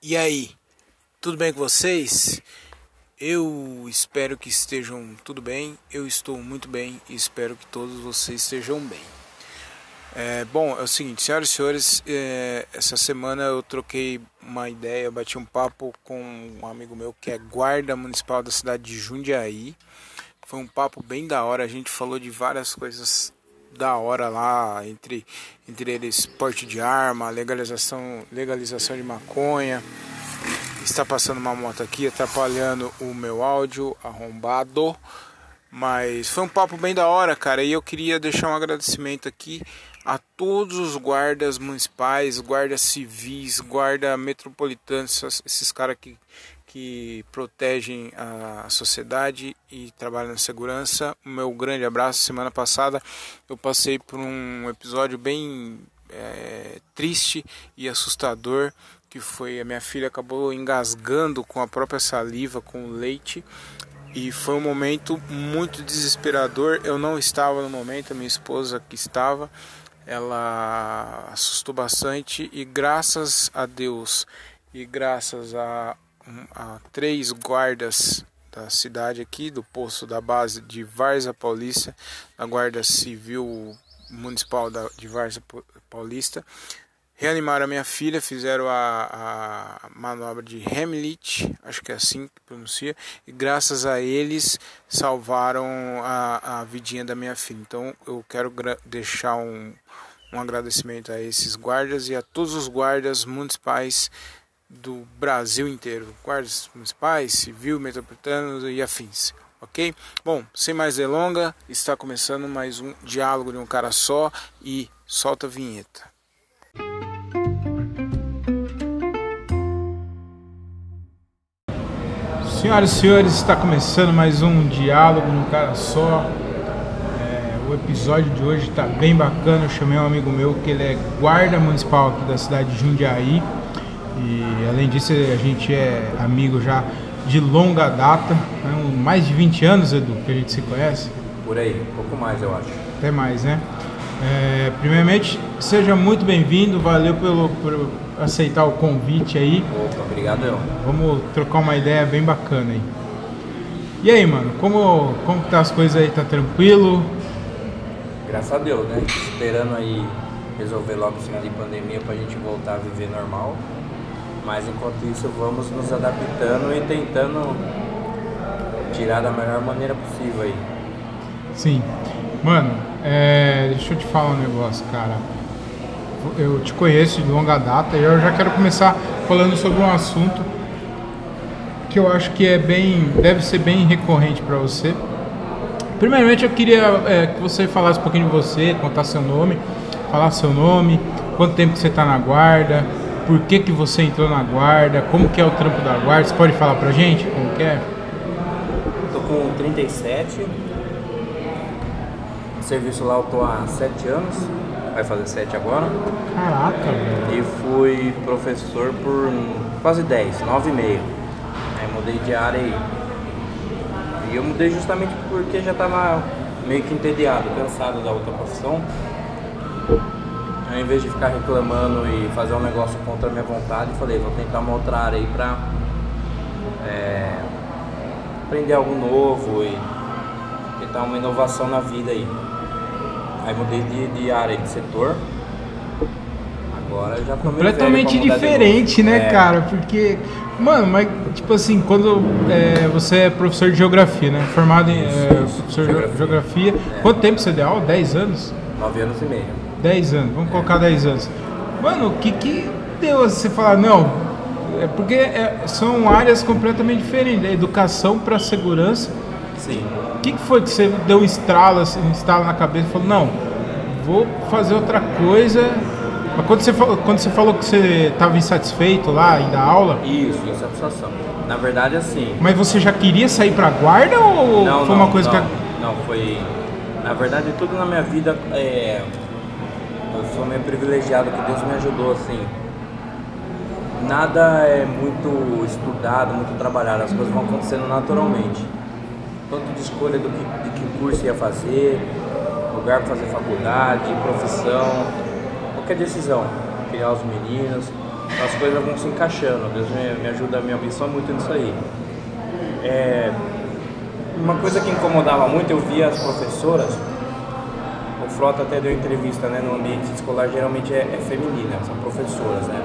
E aí, tudo bem com vocês? Eu espero que estejam tudo bem. Eu estou muito bem e espero que todos vocês estejam bem. É, bom, é o seguinte, senhoras e senhores, é, essa semana eu troquei uma ideia, bati um papo com um amigo meu que é guarda municipal da cidade de Jundiaí. Foi um papo bem da hora, a gente falou de várias coisas da hora lá, entre, entre eles porte de arma, legalização, legalização de maconha. Está passando uma moto aqui atrapalhando o meu áudio arrombado. Mas foi um papo bem da hora, cara. E eu queria deixar um agradecimento aqui a todos os guardas municipais, guardas civis, guarda metropolitanos, esses caras que que protegem a sociedade e trabalham na segurança. O meu grande abraço. Semana passada eu passei por um episódio bem é, triste e assustador que foi a minha filha acabou engasgando com a própria saliva com leite e foi um momento muito desesperador. Eu não estava no momento, a minha esposa que estava, ela assustou bastante e graças a Deus e graças a a três guardas da cidade aqui, do posto da base de Varza Paulista, da Guarda Civil Municipal de Varza Paulista. Reanimaram a minha filha, fizeram a, a manobra de Hemlich, acho que é assim que pronuncia, e graças a eles salvaram a, a vidinha da minha filha. Então eu quero deixar um, um agradecimento a esses guardas e a todos os guardas municipais do Brasil inteiro, guardas municipais, civil, metropolitanos e afins. Ok? Bom, sem mais delonga, está começando mais um diálogo de um cara só e solta a vinheta. Senhoras e senhores, está começando mais um diálogo num cara só. É, o episódio de hoje está bem bacana. Eu chamei um amigo meu que ele é guarda municipal aqui da cidade de Jundiaí. E além disso, a gente é amigo já de longa data, né? mais de 20 anos, Edu, que a gente se conhece. Por aí, um pouco mais, eu acho. Até mais, né? É, primeiramente, seja muito bem-vindo, valeu pelo, por aceitar o convite aí. Opa, obrigado. Vamos trocar uma ideia bem bacana aí. E aí, mano, como, como tá as coisas aí? Tá tranquilo? Graças a Deus, né? Esperando aí resolver logo o final de pandemia pra gente voltar a viver normal. Mas enquanto isso vamos nos adaptando e tentando tirar da melhor maneira possível aí. Sim. Mano, é, deixa eu te falar um negócio, cara. Eu te conheço de longa data e eu já quero começar falando sobre um assunto que eu acho que é bem, deve ser bem recorrente para você. Primeiramente, eu queria é, que você falasse um pouquinho de você, contar seu nome, falar seu nome, quanto tempo você está na guarda, por que, que você entrou na guarda, como que é o trampo da guarda, você pode falar pra gente como que é? Tô com 37, no serviço lá eu tô há 7 anos, vai fazer 7 agora. Caraca, velho. E fui professor por quase 10, 9 e meio. Aí mudei de área aí. E eu mudei justamente porque já tava meio que entediado, cansado da outra profissão ao invés de ficar reclamando e fazer um negócio contra a minha vontade, falei, vou tentar uma outra área aí pra é, aprender algo novo e tentar uma inovação na vida aí. Aí mudei de, de área, de setor. Agora já tô Completamente diferente, né, é. cara? Porque, mano, mas tipo assim, quando é, você é professor de geografia, né? Formado em isso, é, isso, professor de geografia, é. quanto tempo você deu aula? 10 anos? 9 anos e meio. 10 anos, vamos colocar 10 anos. Mano, o que que deu você falar, não, é porque é, são áreas completamente diferentes, da educação para segurança. Sim. O que, que foi que você deu um estralo, assim, um estralo na cabeça e falou, não, vou fazer outra coisa. Mas quando você, quando você falou que você estava insatisfeito lá em dar aula? Isso, insatisfação. Na verdade, assim. Mas você já queria sair para guarda ou não, foi não, uma coisa não, que. Não, foi. Na verdade, tudo na minha vida é, eu sou meio privilegiado que Deus me ajudou assim. Nada é muito estudado, muito trabalhado, as coisas vão acontecendo naturalmente. Tanto de escolha do que, de que curso ia fazer, lugar para fazer faculdade, profissão, qualquer decisão, criar os meninos. as coisas vão se encaixando. Deus me, me ajuda, me abençoa muito nisso aí. É, uma coisa que incomodava muito, eu via as professoras, o Frota até deu entrevista né, no ambiente escolar, geralmente é, é feminina, são professoras, né?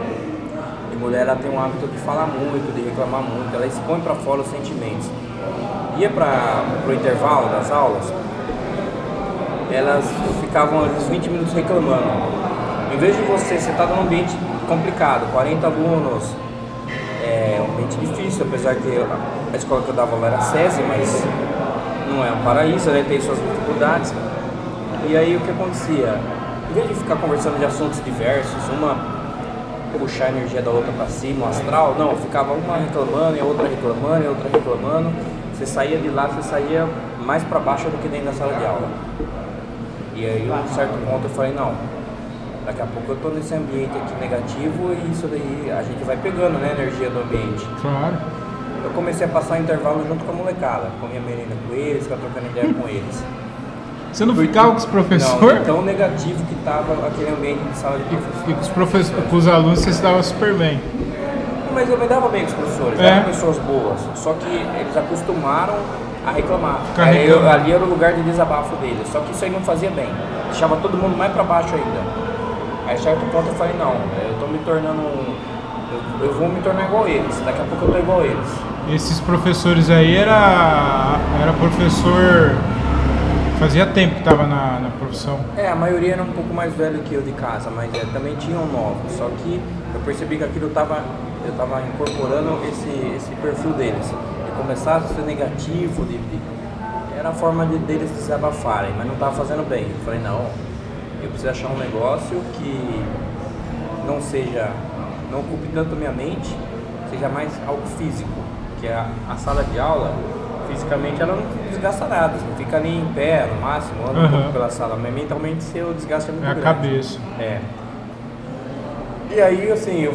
E mulher ela tem um hábito de falar muito, de reclamar muito, ela expõe para fora os sentimentos. Ia para o intervalo das aulas, elas ficavam uns 20 minutos reclamando. Em vez de você, você está num ambiente complicado, 40 alunos, é um ambiente difícil, apesar que a escola que eu dava aula era SESI, mas não é um paraíso, né? tem suas dificuldades. E aí o que acontecia? Em vez de ficar conversando de assuntos diversos, uma puxar a energia da outra para cima, o astral, não, ficava uma reclamando e a outra reclamando e a outra reclamando. Você saía de lá, você saía mais para baixo do que dentro da sala de aula. E aí, a um certo ponto, eu falei: não, daqui a pouco eu estou nesse ambiente aqui negativo e isso daí a gente vai pegando, né, a energia do ambiente. Claro. Eu comecei a passar intervalo junto com a molecada, com a minha menina com eles, ficar trocando ideia com eles. Você não ficava com os Não, professores? de tão negativo que estava aquele ambiente de sala de professor. E com os, professores, com os alunos você se dava super bem. Mas eu me dava bem com os professores, É. eram pessoas boas. Só que eles acostumaram a reclamar. Eu- ali era o lugar de desabafo deles. Só que isso aí não fazia bem. Deixava todo mundo mais pra baixo ainda. Aí, certo ponto, eu falei: não, eu tô me tornando. Eu, eu vou me tornar igual eles. Daqui a pouco eu tô igual eles. Esses professores aí era, era professor. Fazia tempo que estava na, na profissão. É, a maioria era um pouco mais velho que eu de casa, mas é, também tinham novos. Só que eu percebi que aquilo tava, eu tava incorporando esse, esse perfil deles. De começar a ser negativo, de, de- era a forma de, deles desabafarem, mas não tava fazendo bem. Eu falei, não, eu preciso achar um negócio que não seja, não ocupe tanto minha mente, seja mais algo físico. Que a, a sala de aula, fisicamente, ela não desgasta nada, você fica ali em pé, no máximo, anda um pouco pela sala, mas mentalmente seu desgaste é muito É a grande. cabeça. É. E aí, assim, eu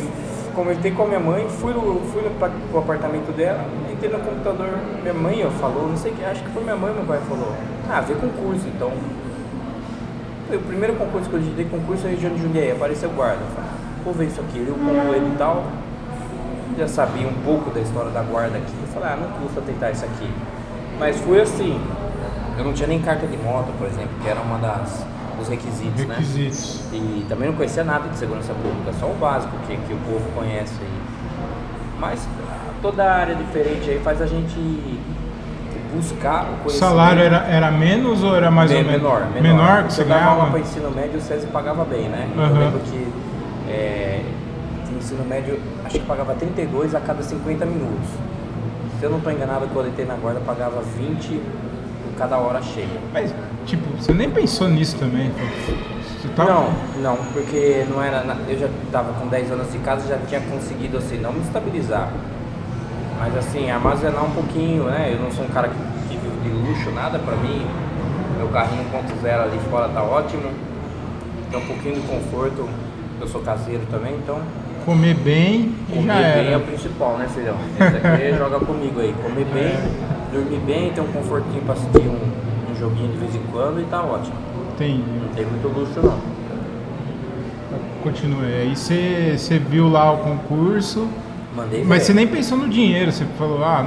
comentei com a minha mãe, fui, no, fui no, pra, pro apartamento dela, entrei no computador, minha mãe falou, não sei o que, acho que foi minha mãe meu pai falou, ah, vê concurso então. Foi o primeiro concurso que eu digitei concurso é região de Jundiaí, apareceu guarda. Eu falei, ah, vou ver isso aqui, eu como ele e tal. Já sabia um pouco da história da guarda aqui. Eu falei, ah, não custa tentar isso aqui. Mas foi assim, eu não tinha nem carta de moto, por exemplo, que era uma das dos requisitos, né? Requisitos. E também não conhecia nada de segurança pública, só o básico que, que o povo conhece aí. Mas toda área diferente aí faz a gente buscar o O conhecimento. salário era, era menos ou era mais ou menos? menor, menor. Menor que você eu ganhava? para ensino médio, o SESI pagava bem, né? Aham. Eu lembro que é, o ensino médio, acho que pagava 32 a cada 50 minutos. Se eu não estou enganado, quando eu entrei na guarda, pagava 20 por cada hora cheia. Mas, tipo, você nem pensou nisso também? Tava... Não, não, porque não era. na- Eu já estava com 10 anos de casa já tinha conseguido assim, não me estabilizar. Mas assim, armazenar um pouquinho, né? Eu não sou um cara que, que vive de luxo, nada pra mim. Meu carrinho 1.0 ali fora tá ótimo. Tem um pouquinho de conforto. Eu sou caseiro também, então Comer bem e comer já bem é era. o principal, né, filhão? Esse aqui joga comigo aí. Comer bem, dormir bem, ter um confortinho pra assistir um, um joguinho de vez em quando e tá ótimo. Entendi. Não tem muito luxo não. Continue. Aí você, viu lá o concurso, Mandei mas você nem pensou no dinheiro, você falou, ah,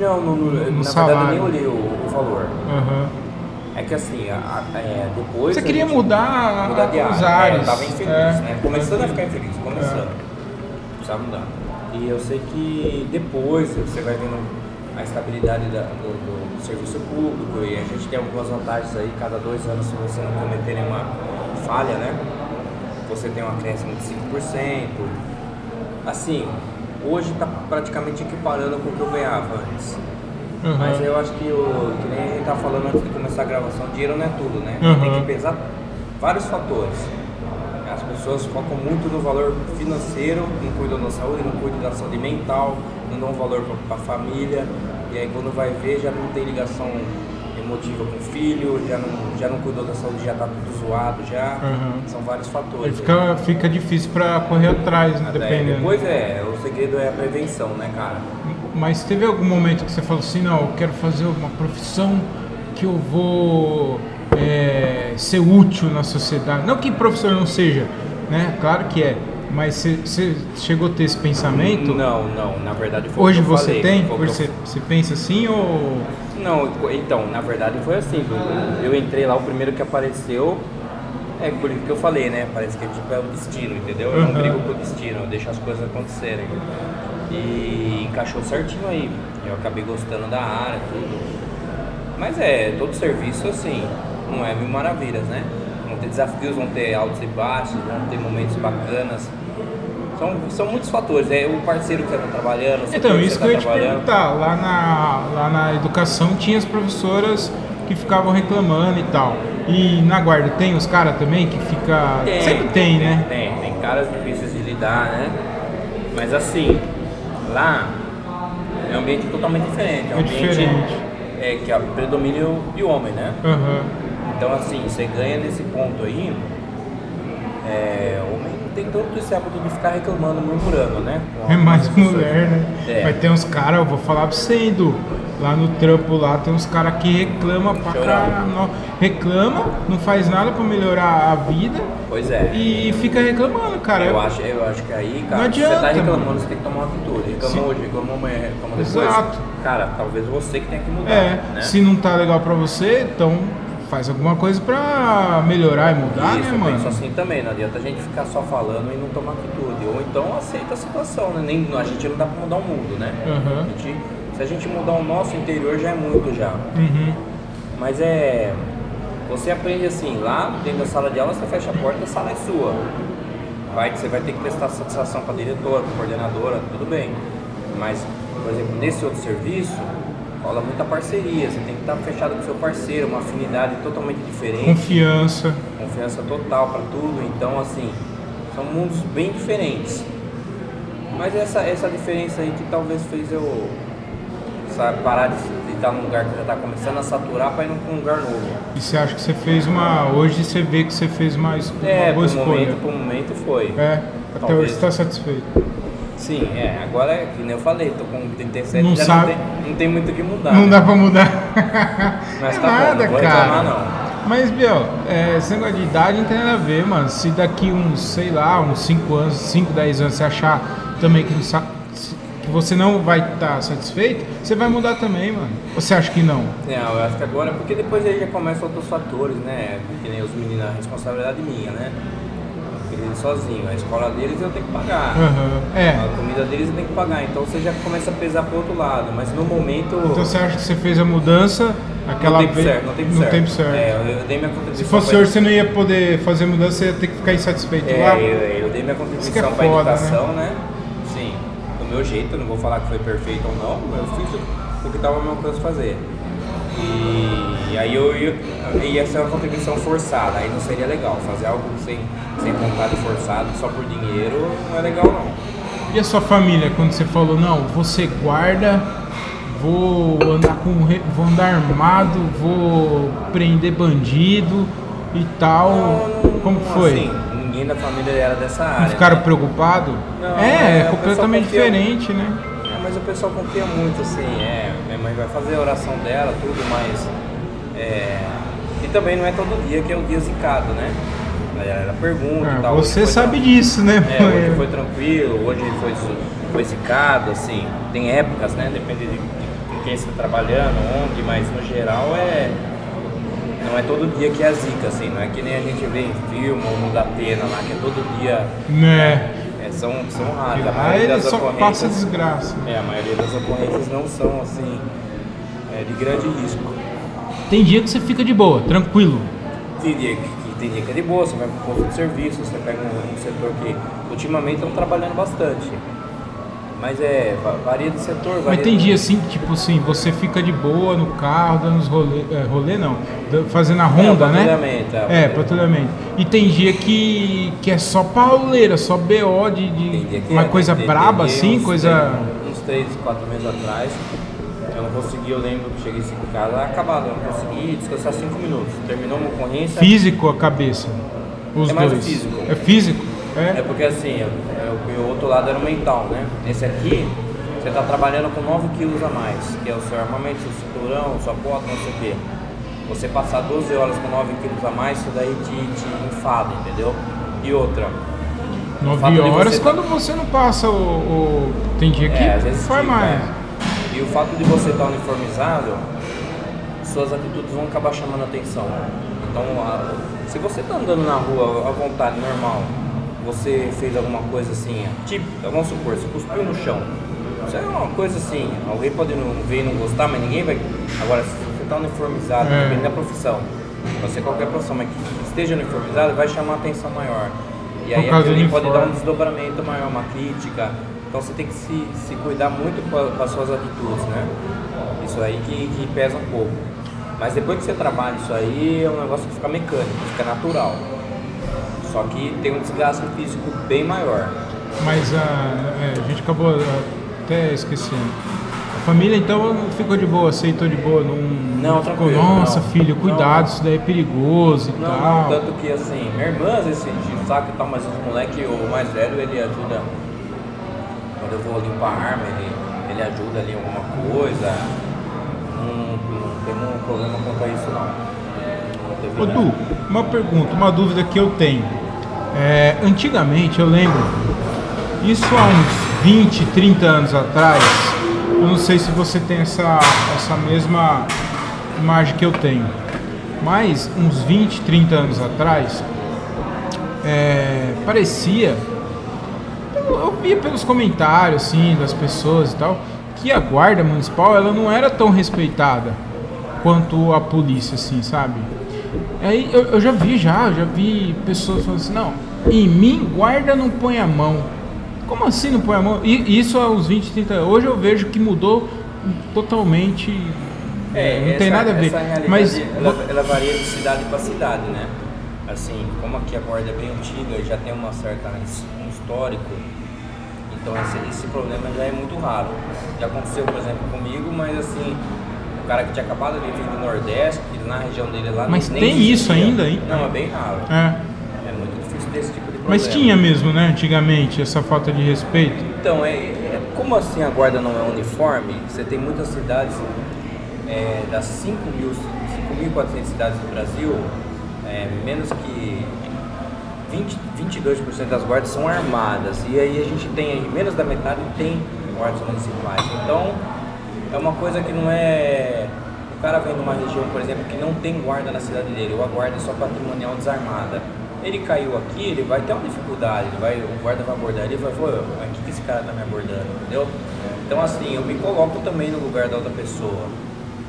Não, no, no, na salário. verdade eu nem olhei o, o valor. aham. É que assim, a- a- é, depois. Você queria mudar, mudar de os área. ares. É, eu tava infeliz, é. né? Começando a ficar infeliz, começando. Precisava mudar. E eu sei que depois você vai vendo a estabilidade da- do, do serviço público e a gente tem algumas vantagens aí, cada dois anos, se você não cometer nenhuma falha, né? Você tem um acréscimo de 5%. Assim, hoje está praticamente equiparando com o que eu ganhava antes. Uhum. Mas eu acho que, o, que nem a gente tá falando antes de começar a gravação, dinheiro não é tudo, né? Uhum. Tem que pesar vários fatores. As pessoas focam muito no valor financeiro, não cuidam da saúde, não cuidam da saúde mental, não dão valor para a família. E aí quando vai ver já não tem ligação emotiva com o filho, já não, já não cuidou da saúde, já tá tudo zoado já. Uhum. São vários Aí fatores. fica, fica difícil pra correr atrás, né, Até dependendo. Depois é, o segredo é a prevenção, né, cara? Mas teve algum momento que você falou assim, não, eu quero fazer uma profissão que eu vou é, ser útil na sociedade. Não que professor não seja, né? Claro que é. Mas você- chegou a ter esse pensamento? Não, não, na verdade foi Hoje eu você falei, tem? eu Você, você pensa assim ou. Não, então, na verdade foi assim, eu entrei lá, o primeiro que apareceu, é por isso que eu falei, né? Parece que tipo, é o destino, entendeu? Eu não brigo com o destino, eu deixo as coisas acontecerem. E encaixou certinho aí. Eu acabei gostando da área, tudo. Mas é, todo serviço assim, não é mil maravilhas, né? Ter desafios, vão ter altos e baixos, vão ter momentos bacanas. São, são muitos fatores, é o parceiro que você está trabalhando, Então, que isso você que eu ia tá te perguntar. Lá na, lá na educação tinha as professoras que ficavam reclamando e tal. E na guarda tem os caras também que fica. Tem, Sempre tem, né? Tem, tem caras difíceis de lidar, né? Mas assim, lá é um ambiente totalmente diferente. É um É ambiente diferente. é, que é o predomínio de homem, né? Aham. Então assim, você ganha nesse ponto aí. É, homem não tem tanto esse hábito de ficar reclamando, murmurando, né? É mais mulher, né? É. Mas tem uns caras, eu vou falar pra você, hein, Du. Lá no trampo lá tem uns caras que reclamam pra caramba. Reclama, não faz nada pra melhorar a vida Pois é. e fica reclamando, cara. Eu acho, eu acho que aí, cara, Não se você tá adianta, reclamando, mano. você tem que tomar uma. Reclamou Sim. hoje, reclamou amanhã, reclamou depois. Exato. Cara, talvez você que tenha que mudar, É, né? se não tá legal pra você, então faz alguma coisa pra melhorar e mudar, Isso, né, eu mano? penso assim também, não adianta a gente ficar só falando e não tomar atitude. Ou então aceita a situação, né? Nem, a gente não dá pra mudar o mundo, né? Aham. A gente- se a gente mudar o nosso interior já é muito já. Uhum. Mas é. Você aprende assim, lá dentro da sala de aula você fecha a porta, a sala é sua. Vai que você vai ter que prestar satisfação para diretora, para coordenadora, tudo bem. Mas, por exemplo, nesse outro serviço, rola muita parceria, você tem que estar fechado com seu parceiro, uma afinidade totalmente diferente Confiança. confiança total para tudo. Então, assim, são mundos bem diferentes. Mas essa, essa diferença aí que talvez fez eu sabe, parar de, de estar num lugar que já está começando a saturar para ir para um lugar novo. E você acha que você fez uma. Hoje você vê que você fez uma, es- uma É, boa escolha. momento, por momento foi. É, até Talvez. hoje você tá satisfeito. Sim, é. Agora, é que nem eu falei, tô com 37, Não já sabe. não tem, não tem muito o que mudar. Não né? dá pra mudar. Mas é tá bom, nada, não vou cara. reclamar, não. Mas, Biel, é, esse negócio de idade não tem nada a ver, mano. Se daqui uns, sei lá, uns 5 anos, 5, 10 anos, você achar também que, não que você não vai estar satisfeito, você vai mudar também, mano. Ou você acha que não? Não, eu acho que agora, porque depois aí já começam outros fatores, né? Que nem os meninos, a responsabilidade minha, né? Eles sozinhos, a escola deles eu tenho que pagar. Aham. É. A comida deles eu tenho que pagar, então você já começa a pesar pro outro lado, mas no momento. Então você acha que você fez a mudança aquela no tempo vez? certo, no tempo no certo. tempo certo. É, eu, eu dei minha contribuição. Se fosse hoje, você não ia poder fazer mudança, você ia ter que ficar insatisfeito É, lá. eu, eu dei minha que contribuição é pra foda, educação, né? Sim, do meu jeito, eu não vou falar que foi perfeito ou não, eu fiz o que estava ao meu alcance fazer. E, e aí eu ia, ia ser uma contribuição forçada, aí não seria legal. Fazer algo sem, sem vontade forçada, só por dinheiro, não é legal não. E a sua família, quando você falou, não, você guarda, vou andar com vou andar armado, vou prender bandido e tal. Como que foi? Assim, ninguém da família era dessa área. Não ficaram né? preocupados? Não, é, é, é completamente diferente, né? Mas o pessoal confia muito, assim, é, minha mãe vai fazer a oração dela, tudo, mas. é, e também não é todo dia que é o dia zicado, né? Ela pergunta Ah, e tal. você sabe disso, né? É, hoje foi tranquilo, hoje foi, foi zicado, assim, tem épocas, né? Depende de, de quem está trabalhando, onde, mas no geral é. Não é todo dia que é a zica, assim, não é que nem a gente vê em filme ou no Datena lá, que é todo dia. Né? São, são raros. a maioria das só ocorrências- passa desgraça. é, a maioria das ocorrências não são assim é, de grande risco. Tem dia que você fica de boa, tranquilo. Tem dia que, que tem dia que é de boa, você vai para posto de serviço, você pega um, um setor que ultimamente estão trabalhando bastante. Mas é, va- varia de setor, varia Mas tem de- dia assim, que, tipo assim, você fica de boa no carro, dando os rolê, é, rolê não, fazendo a ronda, né? patrulhamento, é, É, patrulhamento. E tem dia que, que é só pauleira, só BO de, de uma é, coisa tem- tem braba assim, uns coisa. três- uns 3, 4 meses atrás, eu não consegui, eu lembro que cheguei em casa acabado, eu não consegui descansar 5 minutos. Terminou uma ocorrência. Físico a cabeça. Os É mais dois. físico. É físico? É É. porque assim, eu- o outro lado era o mental, né? Esse aqui, você está trabalhando com 9 quilos a mais, que é o seu armamento, seu cinturão, sua bota, não sei o quê. Você passar 12 horas com 9 quilos a mais, isso daí te, te enfada, entendeu? E outra, O 9 fato de horas você- quando você não passa o. o- tem dia que É, às vezes faz mais. é. E o fato de você estar uniformizado, suas atitudes vão acabar chamando atenção. Então, se você está andando na rua à vontade, normal, você fez alguma coisa assim, tipo, vamos supor, você cuspiu no chão. Isso é uma coisa assim, alguém pode não ver e não gostar, mas ninguém vai. Agora, se você está uniformizado, É. depende da profissão, ser qualquer profissão, mas que esteja uniformizado, vai chamar atenção maior. E aí aquilo ali pode dar um desdobramento maior, uma crítica. Então você tem que se, se cuidar muito com, a- com as suas atitudes, né? Isso aí que, que pesa um pouco. Mas depois que você trabalha isso aí, é um negócio que fica mecânico, fica natural. Só que tem um desgaste físico bem maior. Mas a, é, a gente acabou ah, até esquecendo. A família então ficou de boa, aceitou de boa, não, Não, ficou, nossa não. filho, cuidado, Não. isso daí é perigoso e Não, tal. não, tanto que assim, minha irmã às vezes o saco e tal, mas os moleque, o mais velho, ele ajuda. Quando eu vou limpar a arma, ele, ele ajuda ali em alguma coisa. Não, não temos um problema quanto a isso não. Não Ô. Du, uma pergunta, uma dúvida que eu tenho. É, antigamente, eu lembro, isso há uns 20, 30 anos atrás, eu não sei se você tem essa, essa mesma imagem que eu tenho, mas uns 20, 30 anos atrás, é, parecia, eu, via pelos comentários assim, das pessoas e tal, que a guarda municipal ela não era tão respeitada quanto a polícia, assim, sabe? Aí eu, eu já vi já, eu já vi pessoas falando assim, não, em mim guarda não põe a mão. Como assim não põe a mão? E isso uns 20, 30 anos. Hoje eu vejo que mudou totalmente. É, não tem essa- nada a ver. Mas ela, ela varia de cidade para cidade, né? Assim, como aqui a guarda é bem antiga, já tem uma certa um histórico, então esse, esse problema já é muito raro. Já aconteceu, por exemplo, comigo, mas assim, o cara que tinha acabado de vir do Nordeste, que na região dele lá Mas nem tem existia. isso ainda, hein? Não, é bem raro. é. Ter esse tipo de problema. Mas tinha mesmo, né, antigamente, essa falta de respeito. Então, é, é- como assim a guarda não é uniforme, você tem muitas cidades, é, das 5 mil, 5.400 cidades do Brasil, é, menos que 20, 22% das guardas são armadas. E aí a gente tem, aí, menos da metade tem guardas municipais. Então, é uma coisa que não é... O cara vem de uma região, por exemplo, que não tem guarda na cidade dele, ou a guarda é só patrimonial desarmada. Ele caiu aqui, ele vai ter uma dificuldade, ele vai, o guarda vai abordar ele e vai falar, mas o que, esse cara tá me abordando, entendeu? Então assim, eu me coloco também no lugar da outra pessoa.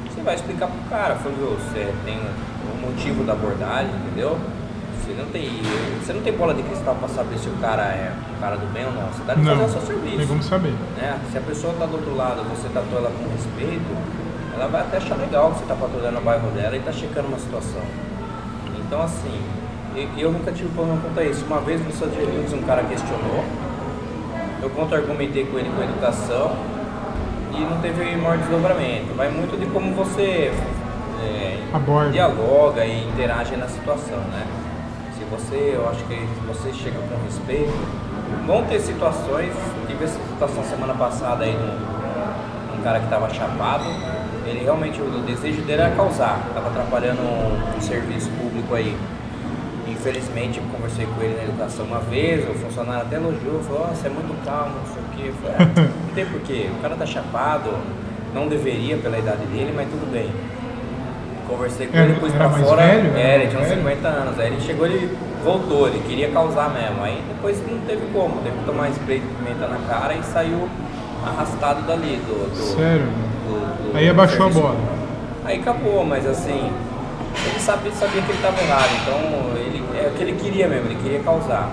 Você vai explicar pro cara, falou, "Viu, você tem o motivo da abordagem, entendeu? Você não tem. Você não tem bola de cristal pra saber se o cara é um cara do bem ou não. Você tá de fazer o seu serviço tem como saber. né? Se a pessoa está do outro lado, você tratou ela com respeito, ela vai até achar legal que você está patrulhando o bairro dela e está checando uma situação. Então, assim, eu, eu nunca tive problema quanto a isso. Uma vez no Santos Unidos um cara questionou, eu contra-argumentei com ele com a educação e não teve maior desdobramento. Vai muito de como você é, dialoga e interage na situação, né? Se você, eu acho que se você chega com respeito, vão ter situações, tive essa situação semana passada aí num, num cara que estava chapado, ele realmente, o desejo dele era causar, estava atrapalhando um, um serviço público aí. Infelizmente, eu conversei com ele na educação uma vez, o funcionário até elogiou, falou, "Ó, você é muito calmo, não sei o quê. Falei, "Ah, não tem porquê, o cara tá chapado, não deveria pela idade dele, mas tudo bem. Conversei com ele, pus era pra fora. velho? Era É, ele tinha uns velho? 50 anos. Aí ele chegou, ele voltou, ele queria causar mesmo. Aí depois não teve como, teve que tomar spray de pimenta na cara e saiu arrastado dali do. do Sério? do- do Aí abaixou a serviço. bola. Aí acabou, mas assim, ele sabia, sabia que ele estava errado, então ele, o que ele queria mesmo, ele queria causar.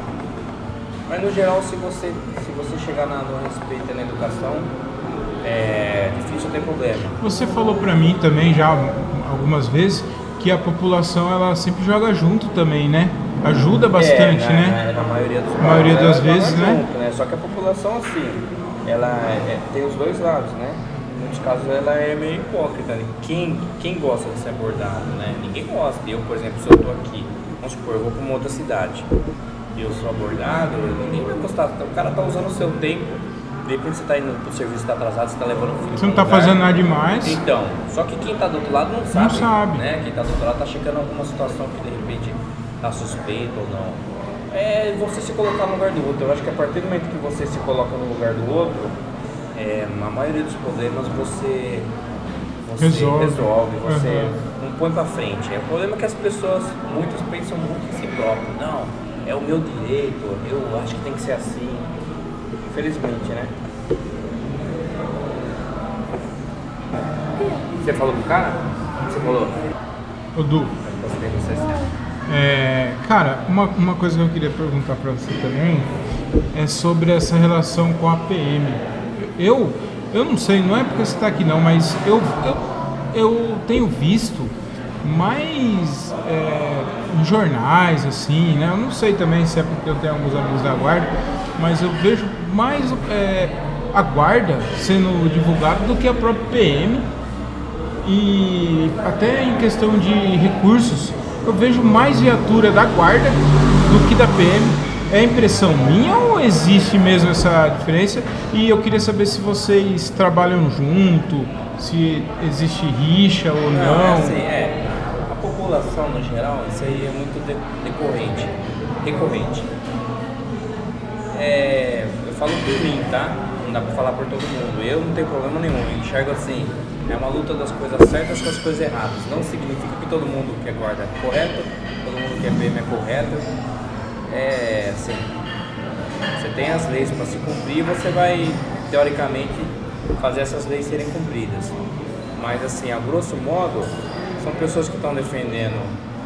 Mas no geral, se você, se você chegar na, no respeito e na educação, é difícil ter problema. Você falou pra mim também já algumas vezes que a população ela sempre joga junto também, né? Ajuda bastante, É, na, né? Na, na maioria dos Na maioria casos, das vezes, né? junto, Só que a população, assim, ela é- tem os dois lados, né? Em muitos casos ela é meio hipócrita. Né? Quem, quem gosta de ser abordado, né? Ninguém gosta. Eu, por exemplo, se eu tô aqui, vamos supor, eu vou para uma outra cidade e eu sou abordado, ninguém vai gostar. O cara tá usando o seu tempo. De repente você tá indo pro serviço, tá atrasado, você tá levando o filho Você não tá lugar. fazendo nada demais. Então, só que quem tá do outro lado não sabe. sabe. Né? Quem tá do outro lado tá checando alguma situação que de repente tá suspeito ou não. É você se colocar no lugar do outro. Eu acho que a partir do momento que você se coloca no lugar do outro, é, na maioria dos problemas você, você Resolve. resolve, você Uhum. Põe pra frente. É o problema é que as pessoas, muitas pensam muito em si próprio. Não, é o meu direito, eu acho que tem que ser assim. Infelizmente, né? Você falou com o cara? Você falou? Ô, Du. É, cara, uma, uma coisa que eu queria perguntar pra você também é sobre essa relação com a PM. Eu, eu não sei, não é porque você tá aqui não, mas eu, eu, eu tenho visto mais é, em jornais, assim, né? Eu não sei também se é porque eu tenho alguns amigos da guarda, mas eu vejo mais é, a guarda sendo divulgada do que a própria PM e até em questão de recursos, eu vejo mais viatura da guarda do que da PM. É impressão minha ou existe mesmo essa diferença? E eu queria saber se vocês trabalham junto, se existe rixa ou não. Não, é assim, é. No geral, isso aí é muito de- decorrente, recorrente. É, eu falo por mim, tá? Não dá pra falar por todo mundo. Eu não tenho problema nenhum, eu enxergo assim. É uma luta das coisas certas com as coisas erradas. Não significa que todo mundo que guarda é correto, todo mundo que é é correto. É assim. Você tem as leis para se cumprir, você vai, teoricamente, fazer essas leis serem cumpridas. Mas, assim, a grosso modo, são pessoas que estão defendendo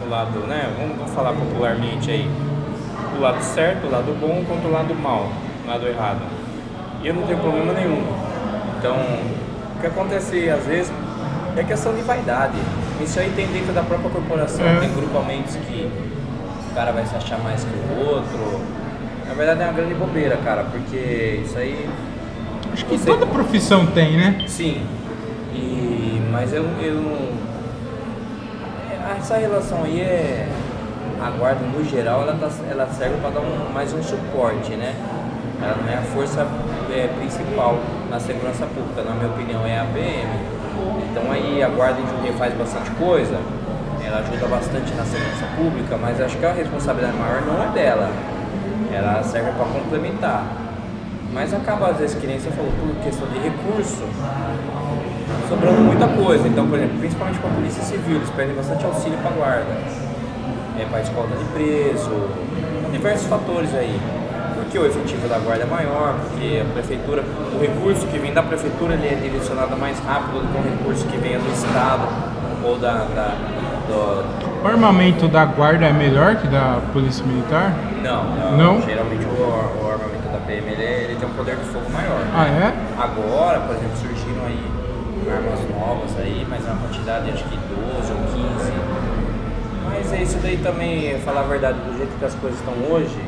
o lado, né? Vamos, falar popularmente aí, o lado certo, o lado bom contra o lado mal, o lado errado. E eu não tenho problema nenhum. Então, o que acontece às vezes é questão de vaidade. Isso aí tem dentro da própria corporação, É. tem grupamentos que o cara vai se achar mais que o outro. Na verdade é uma grande bobeira, cara, porque isso aí. Acho que toda profissão tem, né? Sim. E, mas eu, eu não. Essa relação aí é. A guarda no geral ela, tá, ela serve para dar um, mais um suporte, né? Ela não é a força é, principal na segurança pública, na minha opinião, é a PM. Então aí a guarda Jundiaí faz bastante coisa, ela ajuda bastante na segurança pública, mas acho que a responsabilidade maior não é dela. Ela serve para complementar. Mas acaba, às vezes, que nem você falou, por questão de recurso, sobrando muita coisa. Então, por exemplo, principalmente para a Polícia Civil, eles pedem bastante auxílio para a guarda. É, para escolta de preso, diversos fatores aí. Porque o efetivo da guarda é maior, porque a prefeitura, o recurso que vem da prefeitura ele é direcionado mais rápido do que o recurso que vem do Estado ou da, da- do, O armamento da guarda é melhor que da polícia militar? não, não, Não? geralmente o, o armamento da PM ele, ele tem um poder de fogo maior. Ah, é? Agora, por exemplo, surgiram aí armas novas aí, mas na quantidade acho que 12 ou 15. Mas é isso daí também, falar a verdade, do jeito que as coisas estão hoje,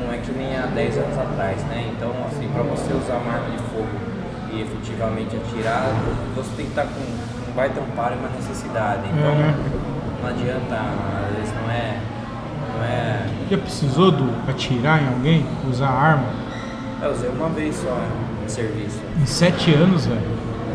não é que nem há 10 anos atrás, né? Então, assim, para você usar uma arma de fogo e efetivamente atirar, você tem que estar com um baita amparo e uma necessidade. Então, É, né? não adianta, às vezes não é. Não é. Já precisou do atirar em alguém? Usar arma? Eu usei uma vez só em serviço. Em sete anos, velho.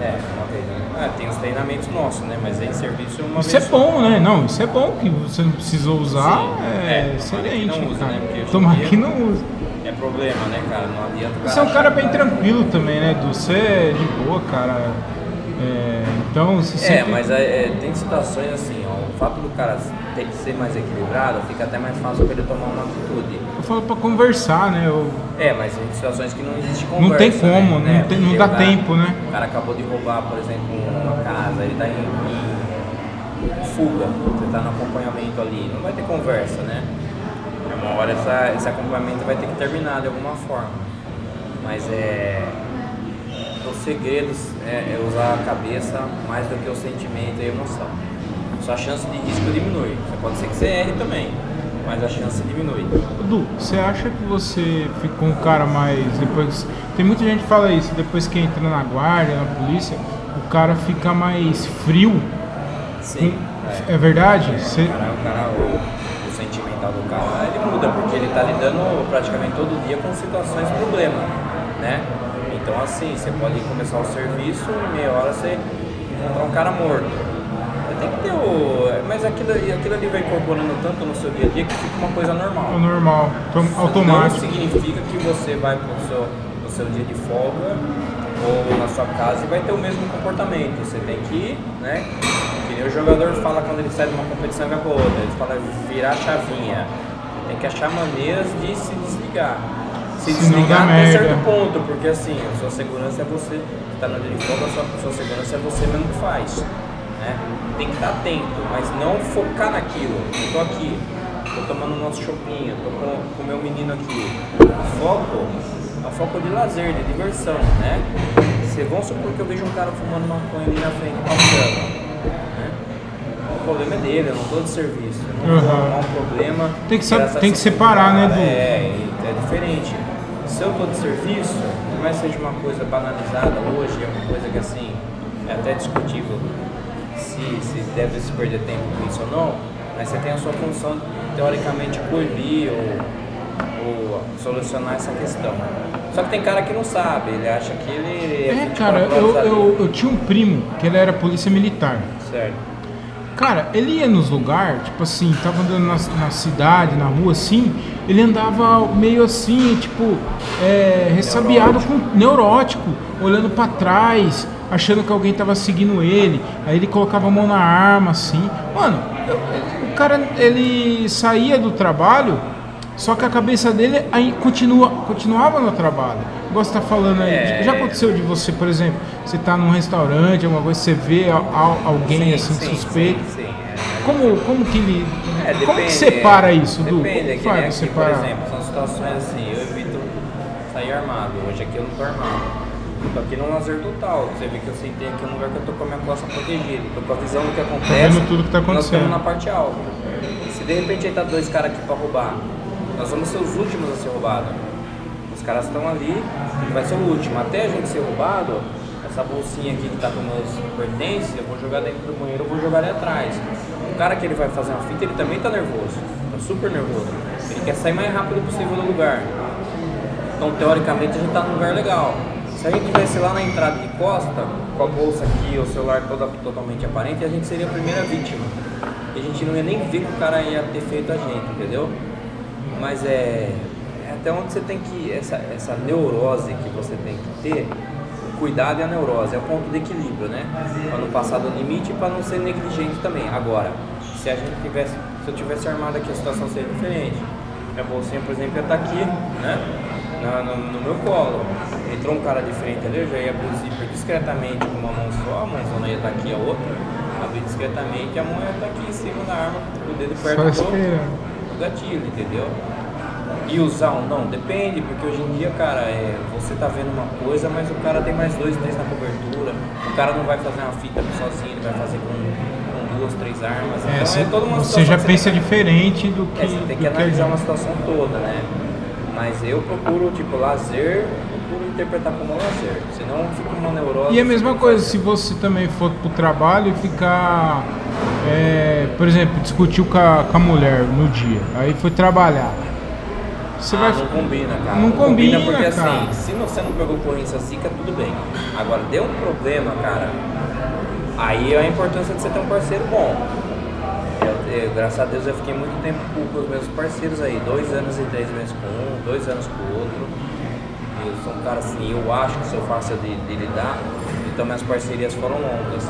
É, uma vez. Ah, tem os treinamentos nossos, né? Mas em serviço uma Isso é vez. só. bom, né? Não, isso é bom que você não precisou usar. Sim. É, É, tomara que excelente, não use, cara. né? Porque hoje em Tomara dia- que não use. É problema, né, cara? Não adianta cara. Você é um cara bem que- tranquilo também, né? Do você é de boa, cara. É, então, você É, sempre... mas é, é, tem situações assim, ó. O fato do cara ter que ser mais equilibrado fica até mais fácil pra ele tomar uma atitude. Falo pra conversar, né? Eu... É, mas tem situações que não existe conversa. Não tem como, né? não, tem- não dá cara- né? tempo, né? O cara acabou de roubar, por exemplo, uma casa, ele tá em, em fuga, você tá no acompanhamento ali, não vai ter conversa, né? É uma hora essa, esse acompanhamento vai ter que terminar de alguma forma. Mas é. Os segredos é, é usar a cabeça mais do que o sentimento e a emoção. Sua chance de risco diminui. Pode ser que você erre também, mas a chance diminui. Du, você acha que você ficou um cara mais. Depois. Tem muita gente que fala isso, depois que entra na guarda, na polícia, o cara fica mais frio. Sim. É verdade? Você... O cara, o, cara, o, o sentimental do cara, ele muda, porque ele tá lidando praticamente todo dia com situações de problema, né? Então assim, você pode começar o serviço, em meia hora você encontrar um cara morto. Tem que ter o. Mas aquilo, aquilo ali vai incorporando tanto no seu dia a dia que fica uma coisa normal. É normal, tom- automático. Não significa que você vai pro seu, pro seu dia de folga ou na sua casa e vai ter o mesmo comportamento. Você tem que, né? Que nem o jogador fala quando ele sai de uma competição vai pra outra. Ele fala virar a chavinha. Tem que achar maneiras de se desligar. Se desligar até certo ponto, porque assim, a sua segurança é você, que tá no dia de folga, a sua, a sua segurança é você mesmo que faz. Né? Tem que estar atento, mas não focar naquilo. Eu tô aqui, tô tomando nosso chopinho, tô com o meu menino aqui. Foco é foco de lazer, de diversão, né? Se vamos supor que eu vejo um cara fumando maconha ali na frente, passando. Né? O problema é dele, eu não tô de serviço. Eu não Uhum. um problema. Tem que tem que separar, né, cara. Du? É, é diferente. Se eu tô de serviço, por mais que seja uma coisa banalizada hoje, é uma coisa que assim, é até discutível se, se deve se perder tempo com isso ou não, mas você tem a sua função, teoricamente, coibir ou, ou solucionar essa questão. Só que tem cara que não sabe, ele acha que ele É, 24 cara, eu, eu, eu tinha um primo que ele era polícia militar. Certo. Cara, ele ia nos lugares, tipo assim, tava andando na, na cidade, na rua assim, ele andava meio assim, tipo, é, ressabiado com neurótico, olhando pra trás, achando que alguém tava seguindo ele, aí ele colocava a mão na arma assim. Mano, eu- o cara, ele saía do trabalho, só que a cabeça dele aí continua, continuava no trabalho. Você tá falando aí, É. já aconteceu de você, por exemplo, você tá num restaurante, alguma coisa, você vê al- al- alguém Sim, assim sim, suspeito. Sim, é. Como, como que ele. É, como depende, que separa isso, Du? Depende, Como é que faz nem pra aqui, por separar? exemplo, são situações assim, eu evito sair armado. Hoje aqui eu não tô armado. Tô aqui num lazer total. Você vê que eu sentei aqui num lugar que eu tô com a minha costa protegida. Tô com a visão do que acontece. vendo tudo que tá Nós acontecendo. estamos na parte alta. Se de repente aí tá dois caras aqui pra roubar, nós vamos ser os últimos a ser roubados. Os caras estão ali, ele vai ser o último. Até a gente ser roubado, essa bolsinha aqui que tá com meus pertences, eu vou jogar dentro do banheiro, eu vou jogar ali atrás. O cara que ele vai fazer uma fita, ele também tá nervoso. Tá super nervoso. Ele quer sair mais rápido possível do lugar. Então, teoricamente, a gente tá num lugar legal. Se a gente tivesse lá na entrada de costa, com a bolsa aqui, o celular toda, totalmente aparente, a gente seria a primeira vítima. E a gente não ia nem ver que o cara ia ter feito a gente, entendeu? Mas é, é até onde você tem que. Essa, essa neurose que você tem que ter, o cuidado e a neurose, é o ponto de equilíbrio, né? Para não passar do limite e para não ser negligente também. Agora, se a gente tivesse. Se eu tivesse armado aqui, a situação seria diferente. Minha bolsinha, por exemplo, ia estar aqui, né? No, no meu colo. Entrou um cara de frente ali, eu já ia abrir o zíper discretamente com uma mão só, a mãozona ia estar aqui, a outra. Abrir discretamente e a mão ia estar aqui em cima da arma, o dedo perto do, do gatilho, entendeu? E usar ou não? Depende, porque hoje em dia, cara, é, você tá vendo uma coisa, mas o cara tem mais dois, três na cobertura. O cara não vai fazer uma fita sozinho, ele vai fazer com, com duas, três armas. É, então você, é toda uma você já que você pensa tem que- diferente do que. é, você tem que que analisar gente. uma situação toda, né? Mas eu procuro, tipo, lazer, interpretar como lazer. Senão fica uma neurose. E é a mesma coisa, se você também for pro trabalho e ficar, é, por exemplo, discutiu com a, com a mulher no dia, aí foi trabalhar. Você ah, vai. não combina, cara. Não combina, porque cara. assim, se você não pegou ocorrência zika, tudo bem. Agora, deu um problema, cara, aí é a importância de você ter um parceiro bom. Eu, eu, graças a Deus eu fiquei muito tempo com, com os meus parceiros aí, dois anos e três meses com um, dois anos com o outro. Eu sou um cara assim, eu acho que sou fácil de, de lidar, então minhas parcerias foram longas.